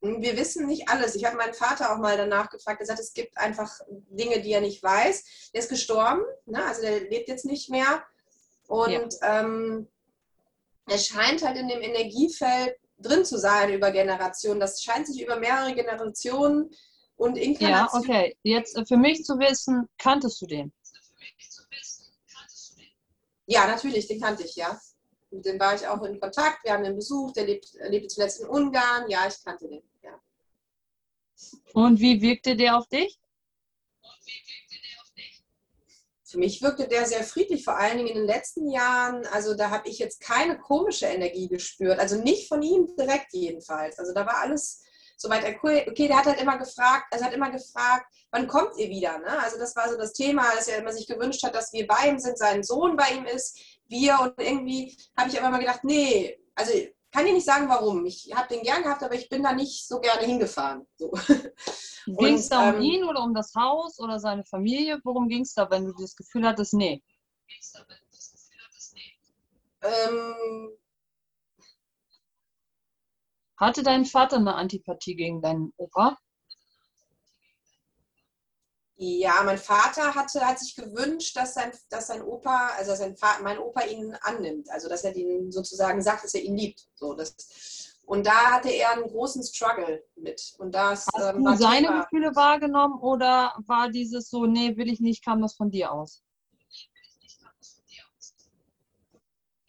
wir wissen nicht alles. Ich habe meinen Vater auch mal danach gefragt, er sagt, es gibt einfach Dinge, die er nicht weiß. Der ist gestorben, ne? also der lebt jetzt nicht mehr. Und ähm, er scheint halt in dem Energiefeld drin zu sein über Generationen. Das scheint sich über mehrere Generationen und Ja, Inkarnationen. okay. Jetzt äh, für mich zu wissen, kanntest du den? Ja, natürlich, den kannte ich, ja. Mit dem war ich auch in Kontakt. Wir haben ihn besucht. Der lebt, er lebte zuletzt in Ungarn. Ja, ich kannte den. Ja. Und wie wirkte der auf dich? Für mich wirkte der sehr friedlich, vor allen Dingen in den letzten Jahren. Also da habe ich jetzt keine komische Energie gespürt. Also nicht von ihm direkt jedenfalls. Also da war alles soweit okay. Okay, der hat halt immer gefragt, also hat immer gefragt, wann kommt ihr wieder? Ne? Also das war so das Thema, dass er immer sich gewünscht hat, dass wir bei ihm sind, sein Sohn bei ihm ist, wir und irgendwie habe ich aber immer gedacht, nee, also kann ich nicht sagen, warum. Ich habe den gern gehabt, aber ich bin da nicht so gerne hingefahren. So. Ging es da um ähm, ihn oder um das Haus oder seine Familie? Worum ging es da, wenn du das Gefühl hattest, nee? Ähm, Hatte dein Vater eine Antipathie gegen deinen Opa? Ja, mein Vater hatte, hat sich gewünscht, dass sein, dass sein Opa, also sein Vater, mein Opa ihn annimmt. Also dass er den sozusagen sagt, dass er ihn liebt. So, das, und da hatte er einen großen Struggle mit. Und das Hast ähm, du seine Thema. Gefühle wahrgenommen oder war dieses so, nee, will ich nicht, kam das von dir aus?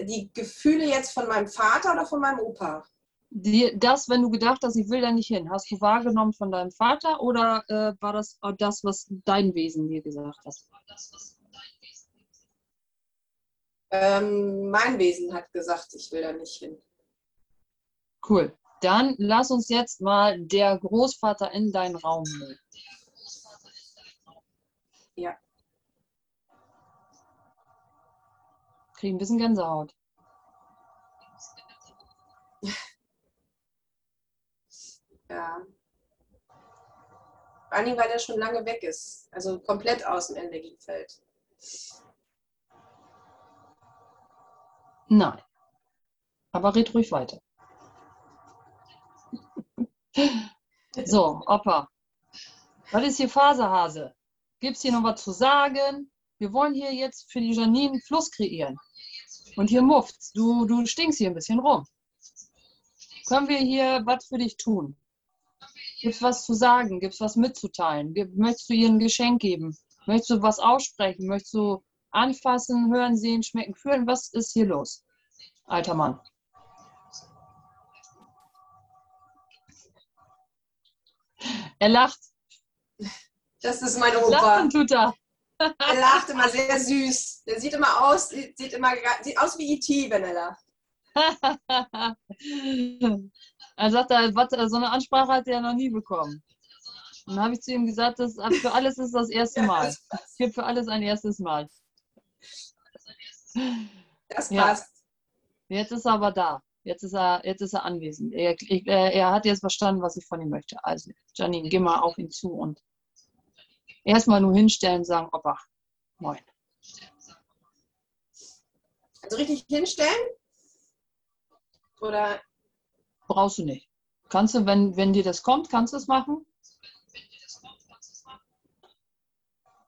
Die Gefühle jetzt von meinem Vater oder von meinem Opa? Die, das, wenn du gedacht hast, ich will da nicht hin, hast du wahrgenommen von deinem Vater oder äh, war das auch das, was dein Wesen dir gesagt hat? Ähm, mein Wesen hat gesagt, ich will da nicht hin. Cool. Dann lass uns jetzt mal der Großvater in deinen Raum nehmen. Ja. Krieg ein bisschen Gänsehaut. Ja. Vor Dingen, weil er schon lange weg ist. Also komplett aus dem Energiefeld. Nein. Aber red ruhig weiter. So, Opa. Was ist hier Faserhase? Gibt es hier noch was zu sagen? Wir wollen hier jetzt für die Janine einen Fluss kreieren. Und hier Mufts, du, du stinkst hier ein bisschen rum. Können wir hier was für dich tun? Gibt es was zu sagen? Gibt es was mitzuteilen? Möchtest du ihr ein Geschenk geben? Möchtest du was aussprechen? Möchtest du anfassen, hören, sehen, schmecken, fühlen? Was ist hier los, alter Mann? Er lacht. Das ist mein Opa. Lachen tut er. Er lacht immer sehr süß. Der sieht immer aus, sieht immer sieht aus wie E.T., wenn er lacht. er sagt, was, so eine Ansprache hat er noch nie bekommen. Und dann habe ich zu ihm gesagt, dass für alles ist das erste Mal. Es gibt für alles ein erstes Mal. Das passt. Ja. Jetzt ist er aber da. Jetzt ist er, jetzt ist er anwesend. Er, er, er hat jetzt verstanden, was ich von ihm möchte. Also, Janine, geh mal auf ihn zu und erstmal nur hinstellen und sagen, Opa, moin. Also richtig hinstellen? Oder? Brauchst du nicht. Kannst du, wenn, wenn dir das kommt, kannst du es machen.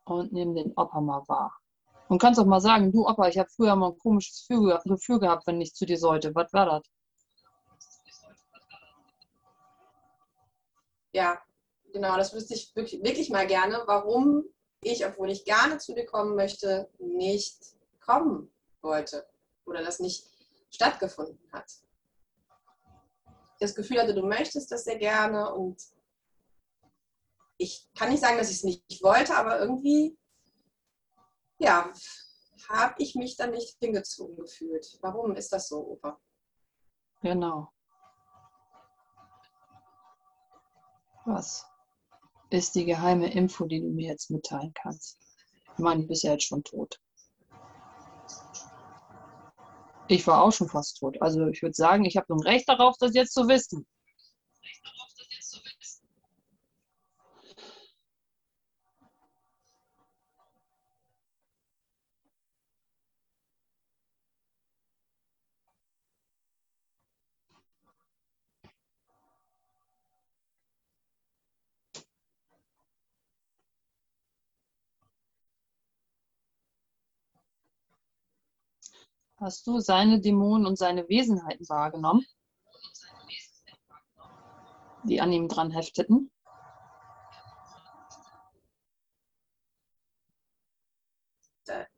Und nimm den Opa mal wahr. Und kannst auch mal sagen, du Opa, ich habe früher mal ein komisches Gefühl gehabt, wenn ich zu dir sollte. Was war das? Ja, genau, das wüsste ich wirklich, wirklich mal gerne, warum ich, obwohl ich gerne zu dir kommen möchte, nicht kommen wollte oder das nicht stattgefunden hat. Das Gefühl hatte, du möchtest das sehr gerne und ich kann nicht sagen, dass ich es nicht wollte, aber irgendwie, ja, habe ich mich dann nicht hingezogen gefühlt. Warum ist das so, Opa? Genau. Was ist die geheime Info, die du mir jetzt mitteilen kannst? Ich meine, du bist ja jetzt schon tot. Ich war auch schon fast tot. Also ich würde sagen, ich habe ein Recht darauf, das jetzt zu wissen. Hast du seine Dämonen und seine Wesenheiten wahrgenommen, die an ihm dran hefteten?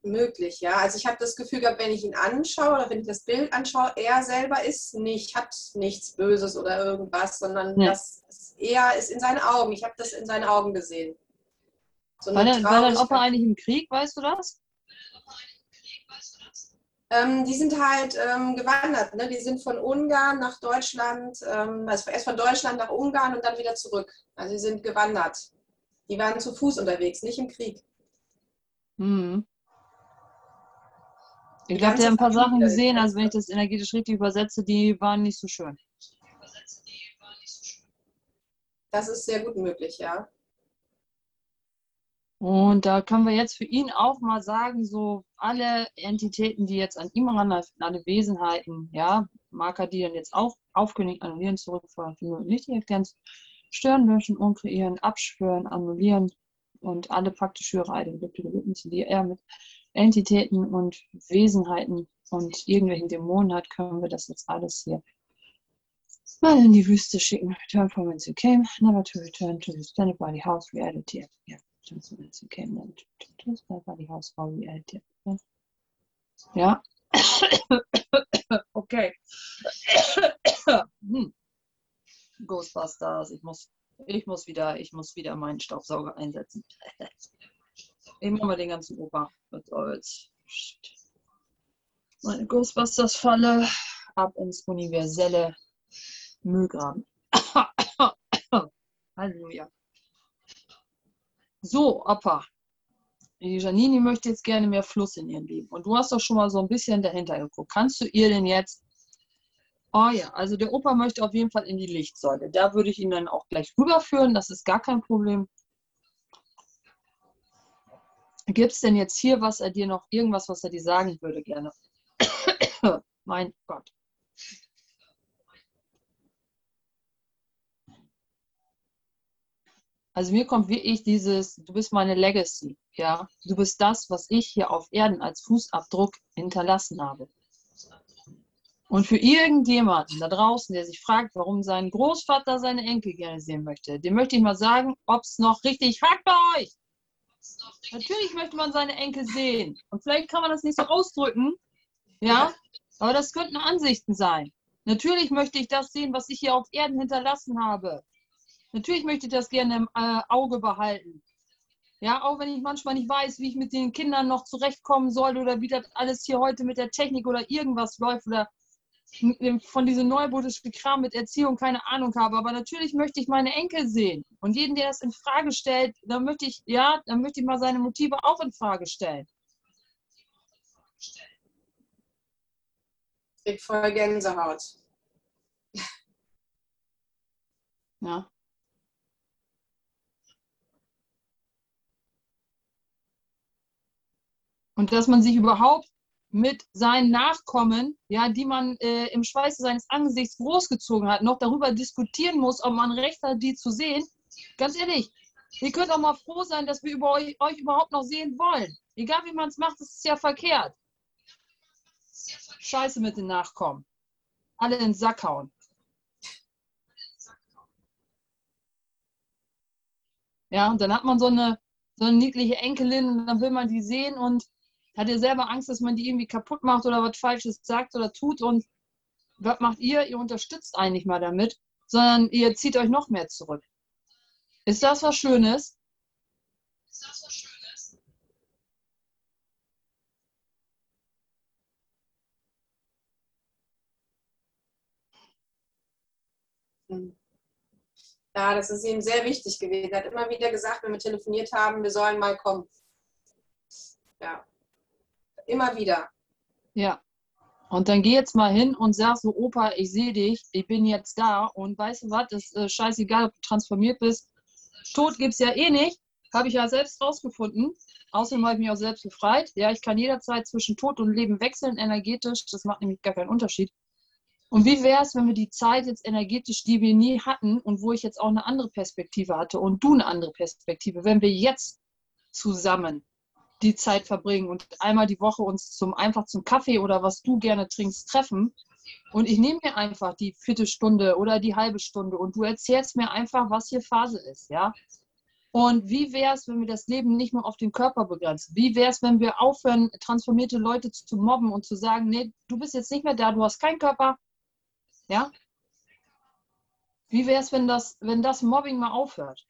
möglich, ja. Also ich habe das Gefühl gehabt, wenn ich ihn anschaue oder wenn ich das Bild anschaue, er selber ist nicht, hat nichts Böses oder irgendwas, sondern ja. das ist eher ist in seinen Augen. Ich habe das in seinen Augen gesehen. So war, der, war dein Opa eigentlich im Krieg, weißt du das? Ähm, die sind halt ähm, gewandert. Ne? Die sind von Ungarn nach Deutschland, ähm, also erst von Deutschland nach Ungarn und dann wieder zurück. Also sie sind gewandert. Die waren zu Fuß unterwegs, nicht im Krieg. Hm. Ich glaube, der hat ein paar Sachen gesehen, also wenn ich das energetisch richtig übersetze, die waren nicht so schön. Das ist sehr gut möglich, ja. Und da können wir jetzt für ihn auch mal sagen, so alle Entitäten, die jetzt an ihm ranlaufen, alle Wesenheiten, ja, Marker, die dann jetzt auch aufkündigen, annullieren, zurückfahren, nicht die Erklärens, stören, löschen, unkreieren, abschwören, annullieren und alle praktisch höhere Erlebnisse, die er mit Entitäten und Wesenheiten und irgendwelchen Dämonen hat, können wir das jetzt alles hier mal in die Wüste schicken. Return from whence you came, never to return to the standard body house reality. Yeah. Transparency came then to this body house for reality. Ja. okay. hm. Ghostbusters, ich muss, ich muss wieder, ich muss wieder meinen Staubsauger einsetzen. ich mache mal den ganzen Opa. Was soll's. Meine Ghostbusters-Falle ab ins universelle Müllgraben. Halleluja. So, Opa. Die Janine möchte jetzt gerne mehr Fluss in ihrem Leben. Und du hast doch schon mal so ein bisschen dahinter geguckt. Kannst du ihr denn jetzt. Oh ja, also der Opa möchte auf jeden Fall in die Lichtsäule. Da würde ich ihn dann auch gleich rüberführen. Das ist gar kein Problem. Gibt es denn jetzt hier was er dir noch, irgendwas, was er dir sagen würde gerne? mein Gott. Also mir kommt wirklich dieses, du bist meine Legacy, ja. Du bist das, was ich hier auf Erden als Fußabdruck hinterlassen habe. Und für irgendjemanden da draußen, der sich fragt, warum sein Großvater seine Enkel gerne sehen möchte, dem möchte ich mal sagen, ob es noch richtig hakt bei euch. Natürlich möchte man seine Enkel sehen. Und vielleicht kann man das nicht so ausdrücken, ja, aber das könnten Ansichten sein. Natürlich möchte ich das sehen, was ich hier auf Erden hinterlassen habe. Natürlich möchte ich das gerne im äh, Auge behalten. Ja, auch wenn ich manchmal nicht weiß, wie ich mit den Kindern noch zurechtkommen soll oder wie das alles hier heute mit der Technik oder irgendwas läuft oder von diesem neubudischen Kram mit Erziehung keine Ahnung habe. Aber natürlich möchte ich meine Enkel sehen. Und jeden, der das in Frage stellt, dann möchte ich, ja, dann möchte ich mal seine Motive auch in Frage stellen. Ich voll Gänsehaut. Ja. Und dass man sich überhaupt mit seinen Nachkommen, ja, die man äh, im Schweiße seines Angesichts großgezogen hat, noch darüber diskutieren muss, ob man Recht hat, die zu sehen. Ganz ehrlich, ihr könnt auch mal froh sein, dass wir über euch, euch überhaupt noch sehen wollen. Egal wie man es macht, ist es ja verkehrt. Scheiße mit den Nachkommen. Alle in den Sack hauen. Ja, und dann hat man so eine, so eine niedliche Enkelin und dann will man die sehen und hat ihr selber Angst, dass man die irgendwie kaputt macht oder was Falsches sagt oder tut und was macht ihr? Ihr unterstützt eigentlich mal damit, sondern ihr zieht euch noch mehr zurück. Ist das was Schönes? Ist das was Schönes? Ja, das ist ihm sehr wichtig gewesen. Er hat immer wieder gesagt, wenn wir telefoniert haben, wir sollen mal kommen. Ja. Immer wieder. Ja. Und dann geh jetzt mal hin und sag so, Opa, ich sehe dich, ich bin jetzt da und weißt du was, ist äh, scheißegal, ob du transformiert bist. Tod gibt es ja eh nicht, habe ich ja selbst rausgefunden. Außerdem habe ich mich auch selbst befreit. Ja, ich kann jederzeit zwischen Tod und Leben wechseln, energetisch. Das macht nämlich gar keinen Unterschied. Und wie wäre es, wenn wir die Zeit jetzt energetisch, die wir nie hatten und wo ich jetzt auch eine andere Perspektive hatte und du eine andere Perspektive, wenn wir jetzt zusammen die Zeit verbringen und einmal die Woche uns zum einfach zum Kaffee oder was du gerne trinkst treffen. Und ich nehme mir einfach die Viertelstunde oder die halbe Stunde und du erzählst mir einfach, was hier Phase ist, ja. Und wie wäre es, wenn wir das Leben nicht nur auf den Körper begrenzen? Wie wäre es, wenn wir aufhören, transformierte Leute zu mobben und zu sagen, nee, du bist jetzt nicht mehr da, du hast keinen Körper, ja? Wie wäre es, wenn das, wenn das Mobbing mal aufhört?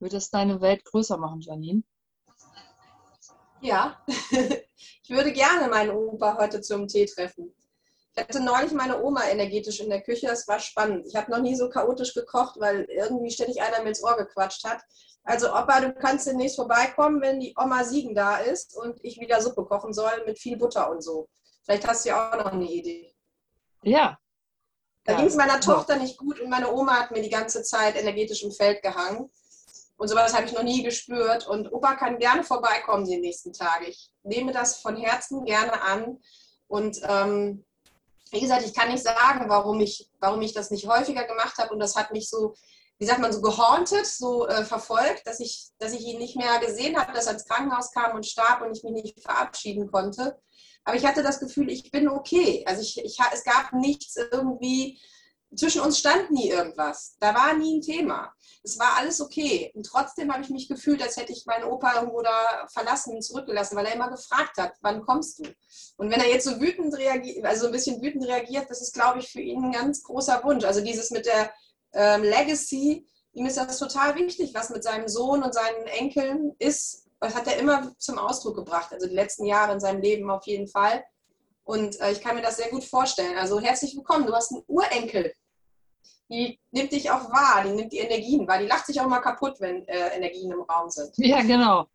Würde es deine Welt größer machen, Janine? Ja, ich würde gerne meinen Opa heute zum Tee treffen. Ich hatte neulich meine Oma energetisch in der Küche, das war spannend. Ich habe noch nie so chaotisch gekocht, weil irgendwie ständig einer mir ins Ohr gequatscht hat. Also Opa, du kannst demnächst vorbeikommen, wenn die Oma Siegen da ist und ich wieder Suppe kochen soll mit viel Butter und so. Vielleicht hast du ja auch noch eine Idee. Ja. Da ja. ging es meiner Tochter nicht gut und meine Oma hat mir die ganze Zeit energetisch im Feld gehangen. Und sowas habe ich noch nie gespürt. Und Opa kann gerne vorbeikommen die nächsten Tage. Ich nehme das von Herzen gerne an. Und ähm, wie gesagt, ich kann nicht sagen, warum ich, warum ich das nicht häufiger gemacht habe. Und das hat mich so, wie sagt man, so gehauntet, so äh, verfolgt, dass ich, dass ich ihn nicht mehr gesehen habe, dass er ins Krankenhaus kam und starb und ich mich nicht verabschieden konnte. Aber ich hatte das Gefühl, ich bin okay. Also ich, ich, es gab nichts irgendwie, zwischen uns stand nie irgendwas. Da war nie ein Thema. Es war alles okay. Und trotzdem habe ich mich gefühlt, als hätte ich meinen Opa irgendwo da verlassen und zurückgelassen, weil er immer gefragt hat, wann kommst du? Und wenn er jetzt so wütend reagiert, also ein bisschen wütend reagiert, das ist, glaube ich, für ihn ein ganz großer Wunsch. Also dieses mit der ähm, Legacy, ihm ist das total wichtig, was mit seinem Sohn und seinen Enkeln ist. Das hat er immer zum Ausdruck gebracht. Also die letzten Jahre in seinem Leben auf jeden Fall. Und äh, ich kann mir das sehr gut vorstellen. Also herzlich willkommen, du hast einen Urenkel. Die nimmt dich auch wahr, die nimmt die Energien wahr. Die lacht sich auch mal kaputt, wenn äh, Energien im Raum sind. Ja, genau.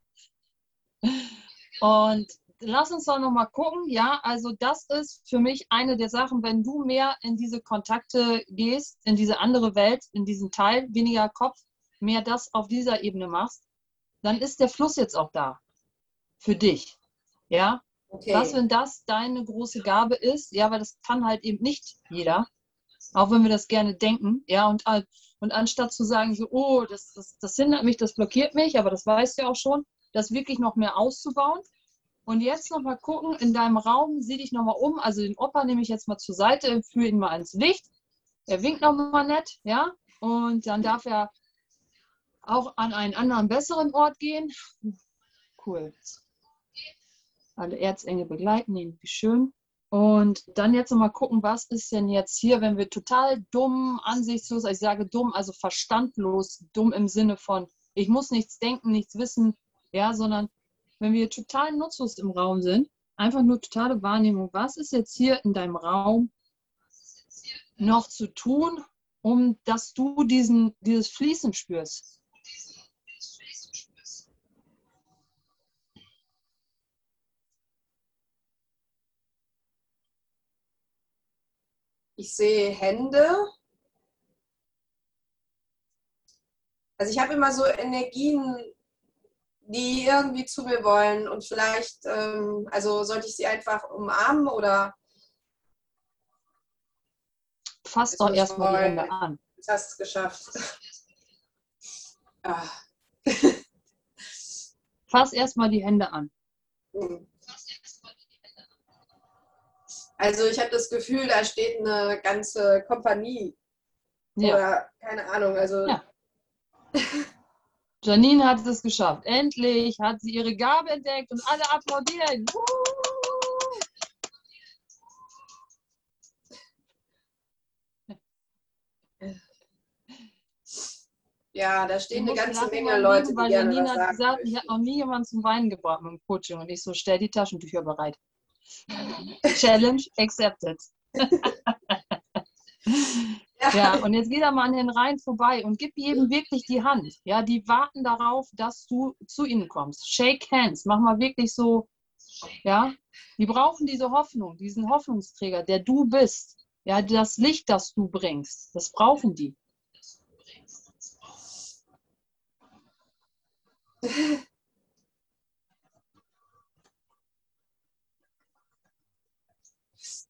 Und lass uns doch nochmal gucken. Ja, also das ist für mich eine der Sachen, wenn du mehr in diese Kontakte gehst, in diese andere Welt, in diesen Teil, weniger Kopf, mehr das auf dieser Ebene machst, dann ist der Fluss jetzt auch da. Für dich. Ja, Okay. Was, wenn das deine große Gabe ist? Ja, weil das kann halt eben nicht jeder. Auch wenn wir das gerne denken. Ja, und, und anstatt zu sagen, so, oh, das, das, das hindert mich, das blockiert mich, aber das weißt du ja auch schon, das wirklich noch mehr auszubauen. Und jetzt nochmal gucken, in deinem Raum, sieh dich nochmal um. Also den Opa nehme ich jetzt mal zur Seite, führe ihn mal ans Licht. Er winkt nochmal nett, ja. Und dann darf er auch an einen anderen, besseren Ort gehen. Cool. Alle Erzengel begleiten ihn, wie schön. Und dann jetzt nochmal gucken, was ist denn jetzt hier, wenn wir total dumm, ansichtslos, ich sage dumm, also verstandlos, dumm im Sinne von, ich muss nichts denken, nichts wissen, ja, sondern wenn wir total nutzlos im Raum sind, einfach nur totale Wahrnehmung, was ist jetzt hier in deinem Raum noch zu tun, um dass du diesen, dieses Fließen spürst? Ich sehe Hände. Also ich habe immer so Energien, die irgendwie zu mir wollen und vielleicht, ähm, also sollte ich sie einfach umarmen oder? Fass doch erstmal die Hände an. Jetzt hast du es geschafft. ah. Fass erstmal die Hände an. Hm. Also ich habe das Gefühl, da steht eine ganze Kompanie. Ja. Oder keine Ahnung, also. Ja. Janine hat es geschafft. Endlich hat sie ihre Gabe entdeckt und alle applaudieren. Ja, da stehen eine ganze Menge Leute, die weil gerne Janine hat gesagt, ich habe noch nie jemanden zum Weinen gebracht mit dem Coaching und ich so, stell die Taschentücher bereit. Challenge accepted. ja. und jetzt geh da mal an den Rhein vorbei und gib jedem wirklich die Hand. Ja, die warten darauf, dass du zu ihnen kommst. Shake hands, mach mal wirklich so, ja. Die brauchen diese Hoffnung, diesen Hoffnungsträger, der du bist. Ja, das Licht, das du bringst, das brauchen die.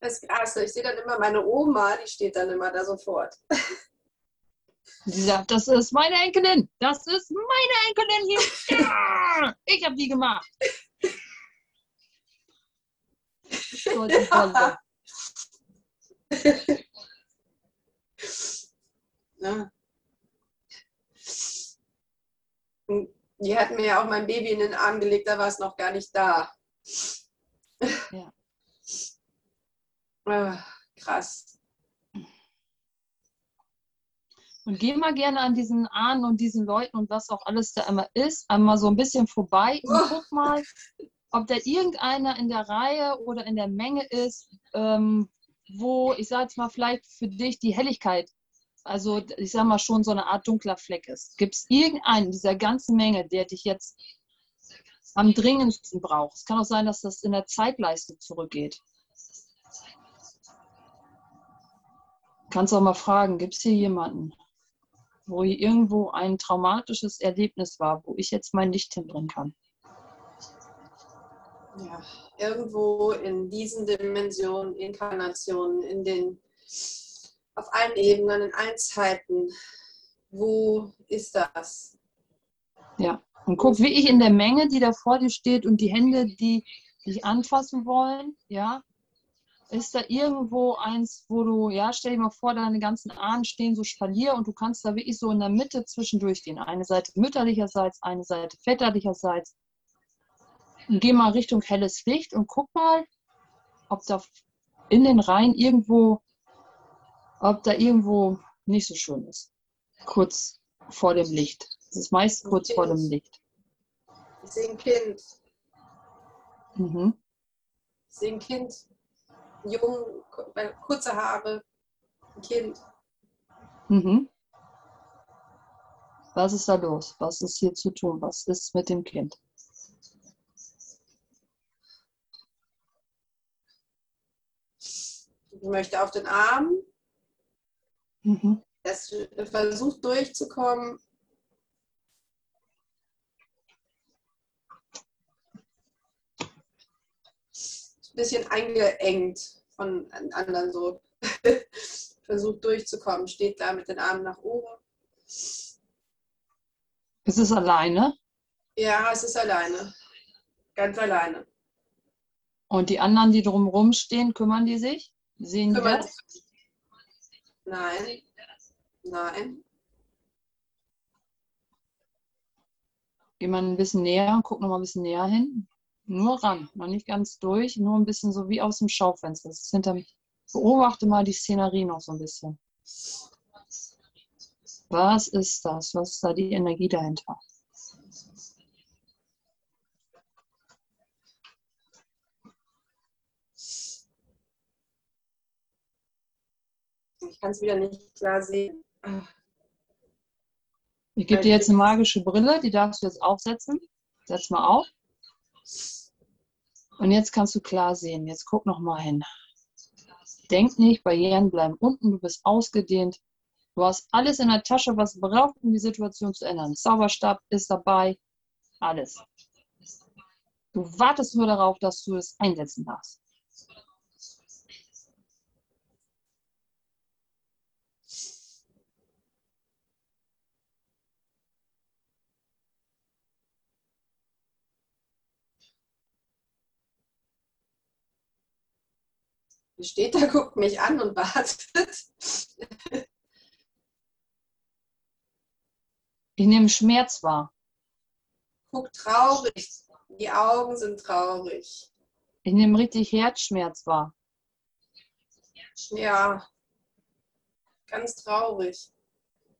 Das ist krass. Ich sehe dann immer meine Oma, die steht dann immer da sofort. Sie sagt, das ist meine Enkelin. Das ist meine Enkelin hier. Ja, ich habe die gemacht. Ja. ja. Die hat mir ja auch mein Baby in den Arm gelegt, da war es noch gar nicht da. Ja. Ah, krass. Und geh mal gerne an diesen Ahnen und diesen Leuten und was auch alles da immer ist, einmal so ein bisschen vorbei und oh. guck mal, ob da irgendeiner in der Reihe oder in der Menge ist, ähm, wo, ich sage jetzt mal, vielleicht für dich die Helligkeit, also ich sage mal schon so eine Art dunkler Fleck ist. Gibt es irgendeinen dieser ganzen Menge, der dich jetzt am dringendsten braucht? Es kann auch sein, dass das in der Zeitleiste zurückgeht. Kannst auch mal fragen, gibt es hier jemanden, wo hier irgendwo ein traumatisches Erlebnis war, wo ich jetzt mein Licht hinbringen kann? Ja, irgendwo in diesen Dimensionen, Inkarnationen, in den, auf allen Ebenen, in allen Zeiten. Wo ist das? Ja, und guck, wie ich in der Menge, die da vor dir steht und die Hände, die dich anfassen wollen, ja, ist da irgendwo eins, wo du, ja, stell dir mal vor, deine ganzen Ahnen stehen so Spalier und du kannst da wirklich so in der Mitte zwischendurch gehen. Eine Seite mütterlicherseits, eine Seite väterlicherseits. Und geh mal Richtung helles Licht und guck mal, ob da in den Reihen irgendwo, ob da irgendwo nicht so schön ist. Kurz vor dem Licht. Das ist meist kurz vor dem Licht. Ich sehe ein Kind. Mhm. Ich sehe ein Kind jung, kurze Haare, ein Kind. Mhm. Was ist da los? Was ist hier zu tun? Was ist mit dem Kind? Ich möchte auf den Arm. Mhm. Es versucht durchzukommen. Ein bisschen eingeengt von anderen so. Versucht durchzukommen, steht da mit den Armen nach oben. Ist es alleine? Ja, es ist alleine. Ganz alleine. Und die anderen, die drumherum stehen, kümmern die sich? Sehen die das? Nein. Nein. Geh mal ein bisschen näher, guck noch mal ein bisschen näher hin. Nur ran, noch nicht ganz durch, nur ein bisschen so wie aus dem Schaufenster. Das ist hinter mich. Beobachte mal die Szenerie noch so ein bisschen. Was ist das? Was ist da die Energie dahinter? Ich kann es wieder nicht klar sehen. Ich gebe dir jetzt eine magische Brille, die darfst du jetzt aufsetzen. Setz mal auf. Und jetzt kannst du klar sehen. Jetzt guck noch mal hin. Denk nicht, Barrieren bleiben unten, du bist ausgedehnt. Du hast alles in der Tasche, was du brauchst, um die Situation zu ändern. Zauberstab ist dabei, alles. Du wartest nur darauf, dass du es einsetzen darfst. Steht da, guckt mich an und wartet. Ich nehme Schmerz wahr. Guckt traurig. Die Augen sind traurig. Ich nehme richtig Herzschmerz wahr. Ja. Ganz traurig.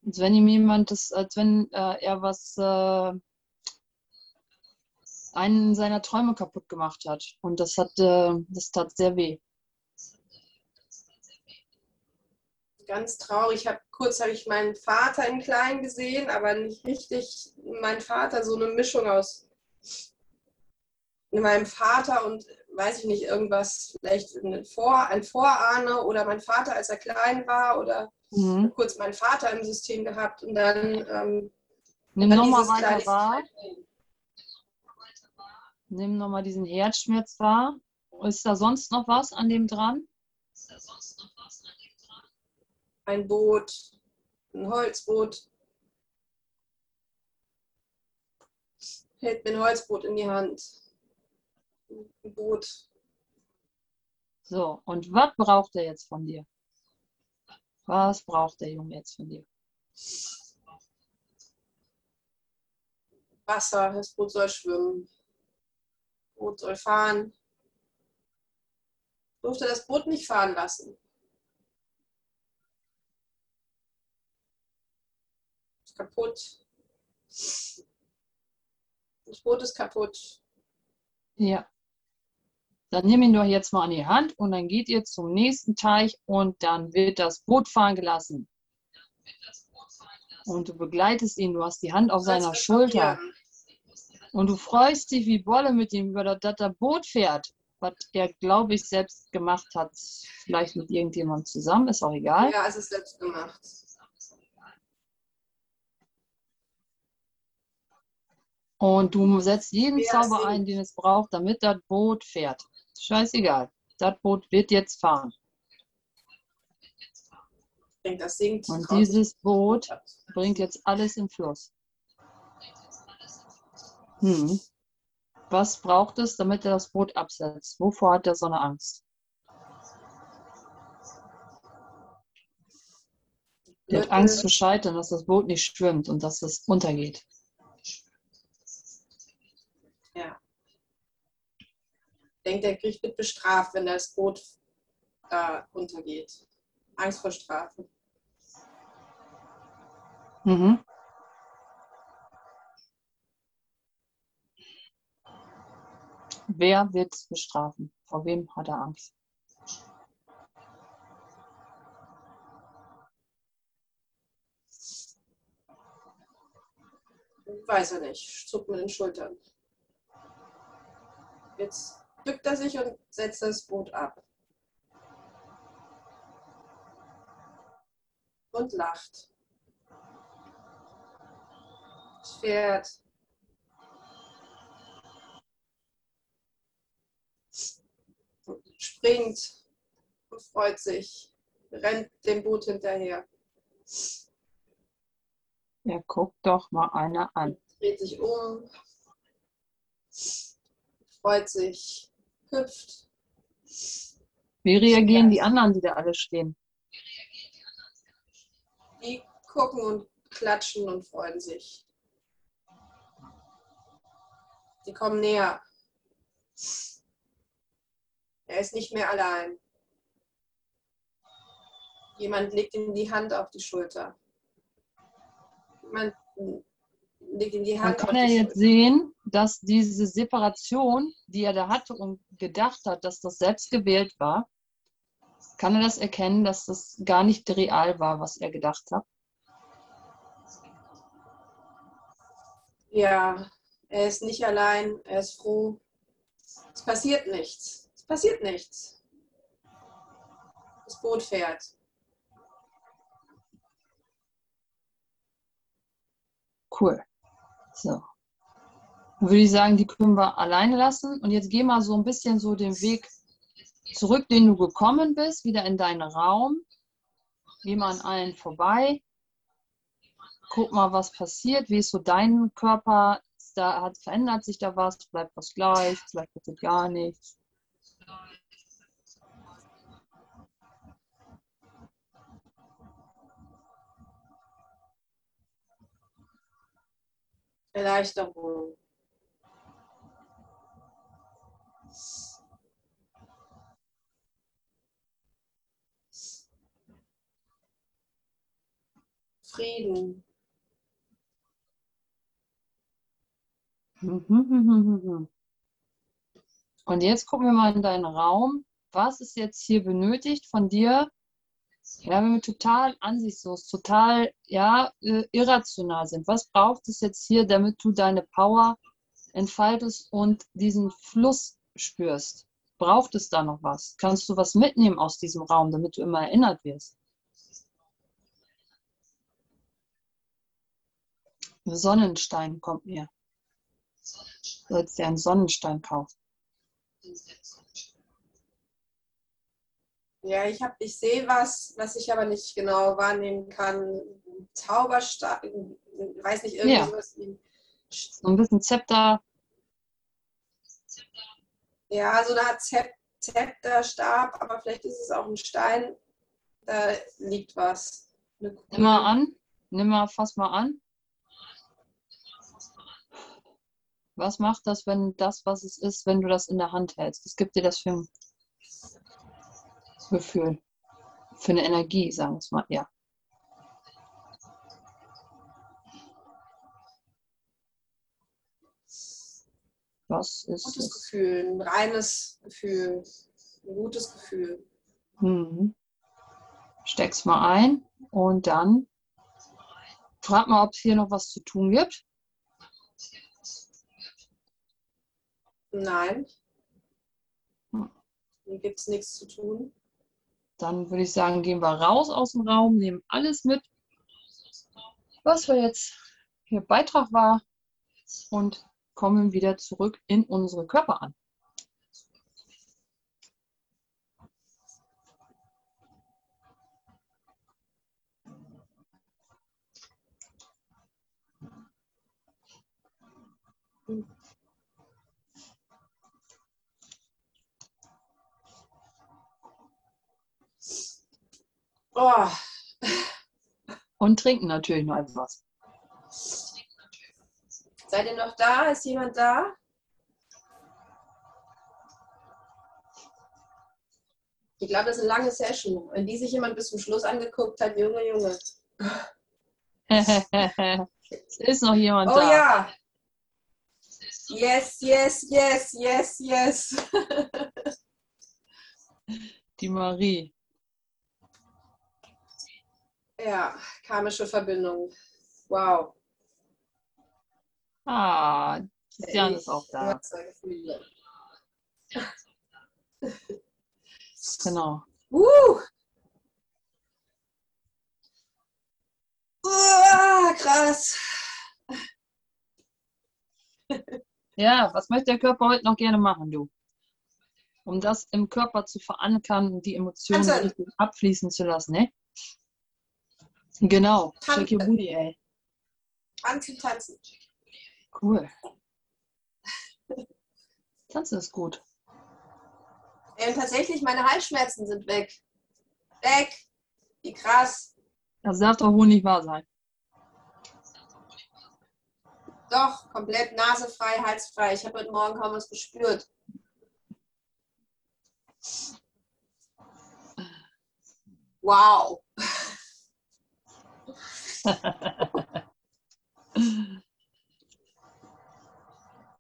Als wenn ihm jemand das, als wenn äh, er was äh, einen seiner Träume kaputt gemacht hat. Und das hat, äh, das tat sehr weh. Ganz traurig. Ich hab, kurz habe ich meinen Vater in klein gesehen, aber nicht richtig mein Vater, so eine Mischung aus meinem Vater und weiß ich nicht, irgendwas, vielleicht ein, Vor, ein Vorahne oder mein Vater, als er klein war oder Mhm. kurz meinen Vater im System gehabt und dann, ähm, Nimm nochmal weiter wahr. Nimm nochmal diesen Herzschmerz wahr. Ist da sonst noch was an dem dran? Ein Boot, ein Holzboot. Hält mir ein Holzboot in die Hand. Ein Boot. So, und was braucht er jetzt von dir? Was braucht der Junge jetzt von dir? Wasser, das Boot soll schwimmen. Das Boot soll fahren. Durfte das Boot nicht fahren lassen. Ist kaputt. Das Boot ist kaputt. Ja. Dann nimm ihn doch jetzt mal an die Hand und dann geht ihr zum nächsten Teich und dann wird das Boot fahren gelassen. Und du begleitest ihn, du hast die Hand auf seiner Schulter. Und du freust dich wie Bolle mit ihm, über das, dass er Boot fährt. Was er, glaube ich, selbst gemacht hat. Vielleicht mit irgendjemandem zusammen, ist auch egal. Ja, es ist selbst gemacht. Und du setzt jeden Wer Zauber ein, den es braucht, damit das Boot fährt. Scheißegal. Das Boot wird jetzt fahren. Ich denke, das singt. Und dieses Boot bringt jetzt alles im Fluss. Hm. Was braucht es, damit er das Boot absetzt? Wovor hat er so eine Angst? Er hat. Angst zu scheitern, dass das Boot nicht schwimmt und dass es untergeht. Ja. Ich denke, der Gericht wird bestraft, wenn das Boot da untergeht. Angst vor Strafe. Mhm. Wer wird es bestrafen? Vor wem hat er Angst? Weiß er nicht. Zuckt mit den Schultern. Jetzt bückt er sich und setzt das Boot ab. Und lacht. Es fährt. springt und freut sich, rennt dem Boot hinterher, Ja, guck doch mal einer an. dreht sich um, freut sich, hüpft. Wie reagieren die anderen, die da alle stehen? Die gucken und klatschen und freuen sich. Die kommen näher. Er ist nicht mehr allein. Jemand legt ihm die Hand auf die Schulter. Jemand Man kann ja jetzt sehen, dass diese Separation, die er da hatte und gedacht hat, dass das selbst gewählt war, kann er das erkennen, dass das gar nicht real war, was er gedacht hat. Ja, er ist nicht allein, er ist froh. Es passiert nichts. Es passiert nichts. Das Boot fährt. Cool. So. Dann würde ich sagen, die können wir alleine lassen. Und jetzt geh mal so ein bisschen so den Weg zurück, den du gekommen bist, wieder in deinen Raum. Geh mal an allen vorbei. Guck mal, was passiert. Wie ist so dein Körper? Da hat, verändert sich da was? Bleibt was gleich? Vielleicht passiert gar nichts. Erleichterung. Frieden. Und jetzt gucken wir mal in deinen Raum. Was ist jetzt hier benötigt von dir? Ja, wenn wir total ansichtslos, total ja, äh, irrational sind. Was braucht es jetzt hier, damit du deine Power entfaltest und diesen Fluss spürst? Braucht es da noch was? Kannst du was mitnehmen aus diesem Raum, damit du immer erinnert wirst? Ein Sonnenstein kommt mir. Du sollst dir einen Sonnenstein kaufen. Ja, ich habe, ich sehe was, was ich aber nicht genau wahrnehmen kann. Zauberstab, weiß nicht, irgendwie Ja. So ein bisschen Zepter. Ja, so eine Art Zep Zepterstab, aber vielleicht ist es auch ein Stein. Da liegt was. Nimm mal an. Nimm mal, fass mal an. Was macht das, wenn das, was es ist, wenn du das in der Hand hältst? Was gibt dir das für ein Gefühl? Für eine Energie, sagen wir es mal. Ja. Was ist gutes es? Gefühl, ein reines Gefühl, ein gutes Gefühl. Mhm. Steck's mal ein und dann frag mal, ob es hier noch was zu tun gibt. Nein. Hm. Hier gibt es nichts zu tun. Dann würde ich sagen, gehen wir raus aus dem Raum, nehmen alles mit, was wir jetzt hier Beitrag war und kommen wieder zurück in unsere Körper an. Oh, Und trinken natürlich noch etwas. seid ihr noch da? Ist jemand da? Ich glaube, das ist eine lange Session. Wenn die sich jemand bis zum Schluss angeguckt hat, Junge, Junge. es ist noch jemand Oh da. ja. Yes, yes, yes, yes, yes. Die Marie. Ja, karmische Verbindung. Wow. Ah, Christian ist auch da. Genau. Uh. Uh, krass. Ja, was möchte der Körper heute noch gerne machen, du? um das im Körper zu verankern und die Emotionen abfließen zu lassen, ne? Genau. Tanzen. Shake your booty, ey. Tanzen, tanzen. Cool. Tanzen ist gut. Ey, und tatsächlich, meine Halsschmerzen sind weg. Weg. Wie krass. Das darf doch wohl nicht wahr sein. Doch, komplett nasefrei, halsfrei. Ich habe heute Morgen kaum was gespürt. Wow.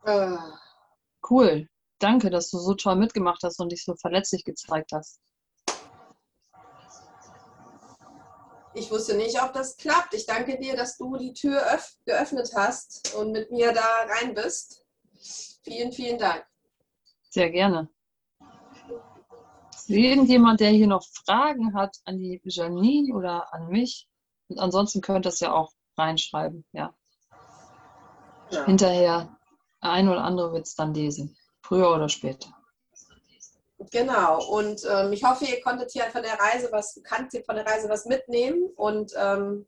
Äh, Cool. Danke, dass du so toll mitgemacht hast und dich so verletzlich gezeigt hast. Ich wusste nicht, ob das klappt. Ich danke dir, dass du die Tür öff- geöffnet hast und mit mir da rein bist. Vielen, vielen Dank. Sehr gerne. Irgendjemand, der hier noch Fragen hat an die Janine oder an mich? Ansonsten könnt ihr es ja auch reinschreiben. Ja. Ja. Hinterher, ein oder andere wird es dann lesen. Früher oder später. Genau. Und ähm, ich hoffe, ihr konntet hier von der Reise was, kannst hier von der Reise was mitnehmen. Und ähm,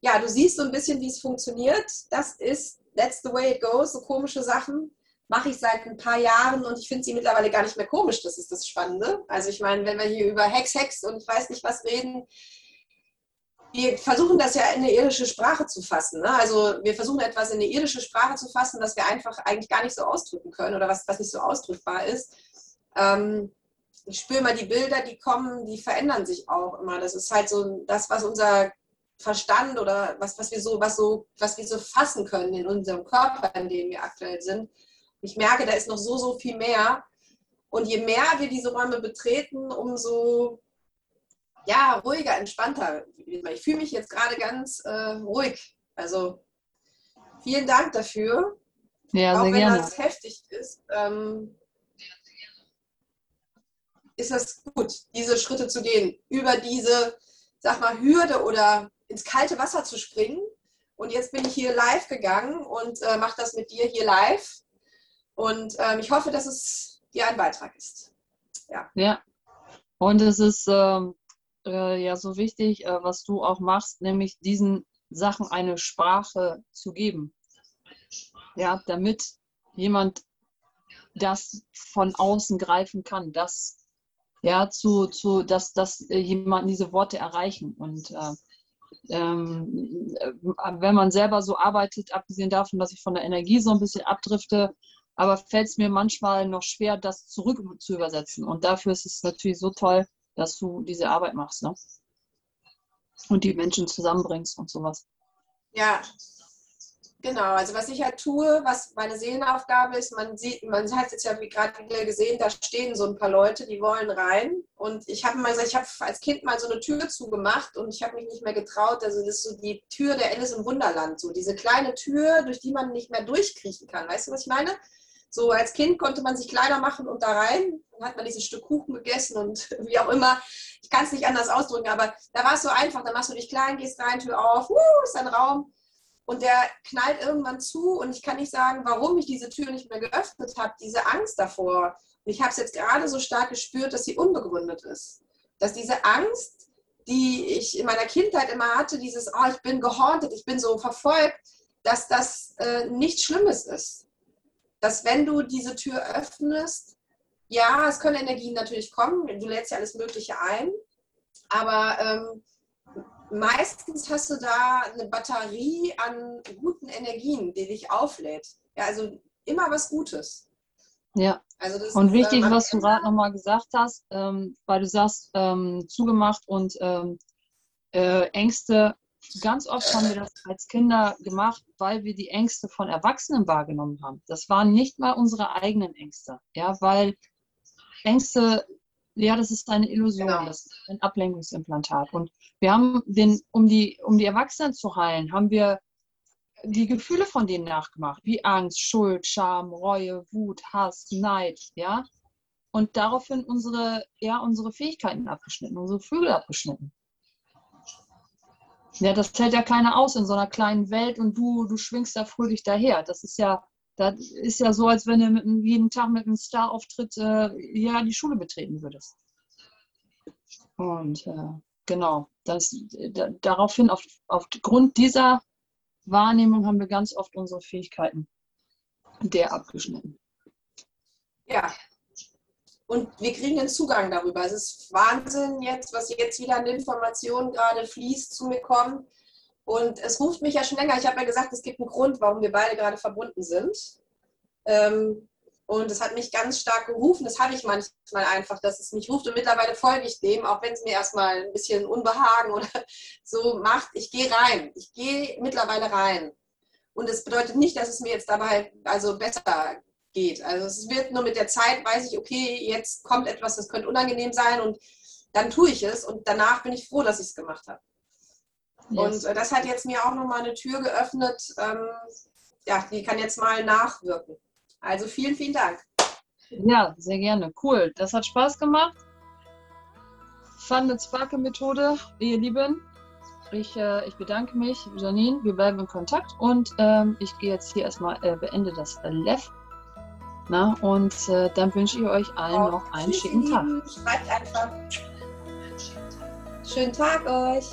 ja, du siehst so ein bisschen, wie es funktioniert. Das ist That's the way it goes. So komische Sachen mache ich seit ein paar Jahren und ich finde sie mittlerweile gar nicht mehr komisch. Das ist das Spannende. Also ich meine, wenn wir hier über Hex, Hex und weiß nicht was reden, wir versuchen das ja in eine irdische Sprache zu fassen. Ne? Also wir versuchen etwas in eine irdische Sprache zu fassen, was wir einfach eigentlich gar nicht so ausdrücken können oder was, was nicht so ausdrückbar ist. Ähm, ich spüre mal die Bilder, die kommen, die verändern sich auch immer. Das ist halt so das, was unser Verstand oder was, was wir so, was so, was wir so fassen können in unserem Körper, in dem wir aktuell sind. Ich merke, da ist noch so, so viel mehr. Und je mehr wir diese Räume betreten, umso ja, ruhiger, entspannter. Ich fühle mich jetzt gerade ganz äh, ruhig. Also vielen Dank dafür. Ja, auch wenn gerne. das heftig ist, ähm, ist es gut, diese Schritte zu gehen, über diese, sag mal, Hürde oder ins kalte Wasser zu springen. Und jetzt bin ich hier live gegangen und äh, mache das mit dir hier live. Und ähm, ich hoffe, dass es dir ein Beitrag ist. Ja. Und es ist ähm, äh, ja so wichtig, äh, was du auch machst, nämlich diesen Sachen eine Sprache zu geben. Ja, damit jemand das von außen greifen kann, dass ja zu, zu dass, dass äh, jemand diese Worte erreichen. Und äh, ähm, äh, wenn man selber so arbeitet, abgesehen davon, dass ich von der Energie so ein bisschen abdrifte, aber fällt es mir manchmal noch schwer, das zurück zu übersetzen. Und dafür ist es natürlich so toll, dass du diese Arbeit machst, ne? Und die Menschen zusammenbringst und sowas. Ja, genau. Also was ich halt tue, was meine Seelenaufgabe ist, man sieht, man hat jetzt ja wie gerade gesehen, da stehen so ein paar Leute, die wollen rein. Und ich habe mal ich habe als Kind mal so eine Tür zugemacht und ich habe mich nicht mehr getraut. Also das ist so die Tür der Alice im Wunderland, so diese kleine Tür, durch die man nicht mehr durchkriechen kann. Weißt du, was ich meine? So als Kind konnte man sich kleiner machen und da rein. Dann hat man dieses Stück Kuchen gegessen und wie auch immer. Ich kann es nicht anders ausdrücken, aber da war es so einfach. Da machst du dich klein, gehst rein, Tür auf, uh, ist ein Raum. Und der knallt irgendwann zu und ich kann nicht sagen, warum ich diese Tür nicht mehr geöffnet habe, diese Angst davor. Und ich habe es jetzt gerade so stark gespürt, dass sie unbegründet ist. Dass diese Angst, die ich in meiner Kindheit immer hatte, dieses, oh, ich bin gehauntet, ich bin so verfolgt, dass das äh, nichts Schlimmes ist dass wenn du diese Tür öffnest, ja, es können Energien natürlich kommen, du lädst ja alles Mögliche ein, aber ähm, meistens hast du da eine Batterie an guten Energien, die dich auflädt. Ja, also immer was Gutes. Ja. Also Und ist, wichtig, ähm, was du gerade nochmal gesagt hast, ähm, weil du sagst, ähm, zugemacht und ähm, äh, Ängste. Ganz oft haben wir das als Kinder gemacht, weil wir die Ängste von Erwachsenen wahrgenommen haben. Das waren nicht mal unsere eigenen Ängste. Ja, weil Ängste, ja, das ist eine Illusion, Genau. das ist ein Ablenkungsimplantat. Und wir haben den, um die, um die Erwachsenen zu heilen, haben wir die Gefühle von denen nachgemacht, wie Angst, Schuld, Scham, Reue, Wut, Hass, Neid, ja. Und daraufhin unsere, ja, unsere Fähigkeiten abgeschnitten, unsere Flügel abgeschnitten. Ja, das hält ja keiner aus in so einer kleinen Welt und du, du schwingst da fröhlich daher. Das ist ja Das ist ja so, als wenn du mit, jeden Tag mit einem Star-Auftritt äh, ja die Schule betreten würdest. Und äh, genau, das, da, daraufhin, auf, aufgrund dieser Wahrnehmung haben wir ganz oft unsere Fähigkeiten der abgeschnitten. Ja. Und wir kriegen den Zugang darüber. Es ist Wahnsinn jetzt, was jetzt wieder an Informationen gerade fließt, zu mir kommt. Und es ruft mich ja schon länger. Ich habe ja gesagt, es gibt einen Grund, warum wir beide gerade verbunden sind. Ähm, und es hat mich ganz stark gerufen. Das habe ich manchmal einfach, dass es mich ruft. Und mittlerweile folge ich dem, auch wenn es mir erstmal ein bisschen Unbehagen oder so macht. Ich gehe rein. Ich gehe mittlerweile rein. Und es bedeutet nicht, dass es mir jetzt dabei also besser geht. Also es wird nur mit der Zeit, weiß ich, okay, jetzt kommt etwas, das könnte unangenehm sein und dann tue ich es und danach bin ich froh, dass ich es gemacht habe. Und äh, das hat jetzt mir auch nochmal eine Tür geöffnet, ähm, ja, die kann jetzt mal nachwirken. Also vielen, vielen Dank. Ja, sehr gerne. Cool. Das hat Spaß gemacht. Fun mit Sparke-Methode, ihr Lieben. Ich, äh, ich bedanke mich, Janine. Wir bleiben in Kontakt und ähm, ich gehe jetzt hier erstmal, äh, beende das Lev. Na, und äh, dann wünsche ich euch allen noch einen schicken Tag. Schreibt einfach. Schönen Tag euch.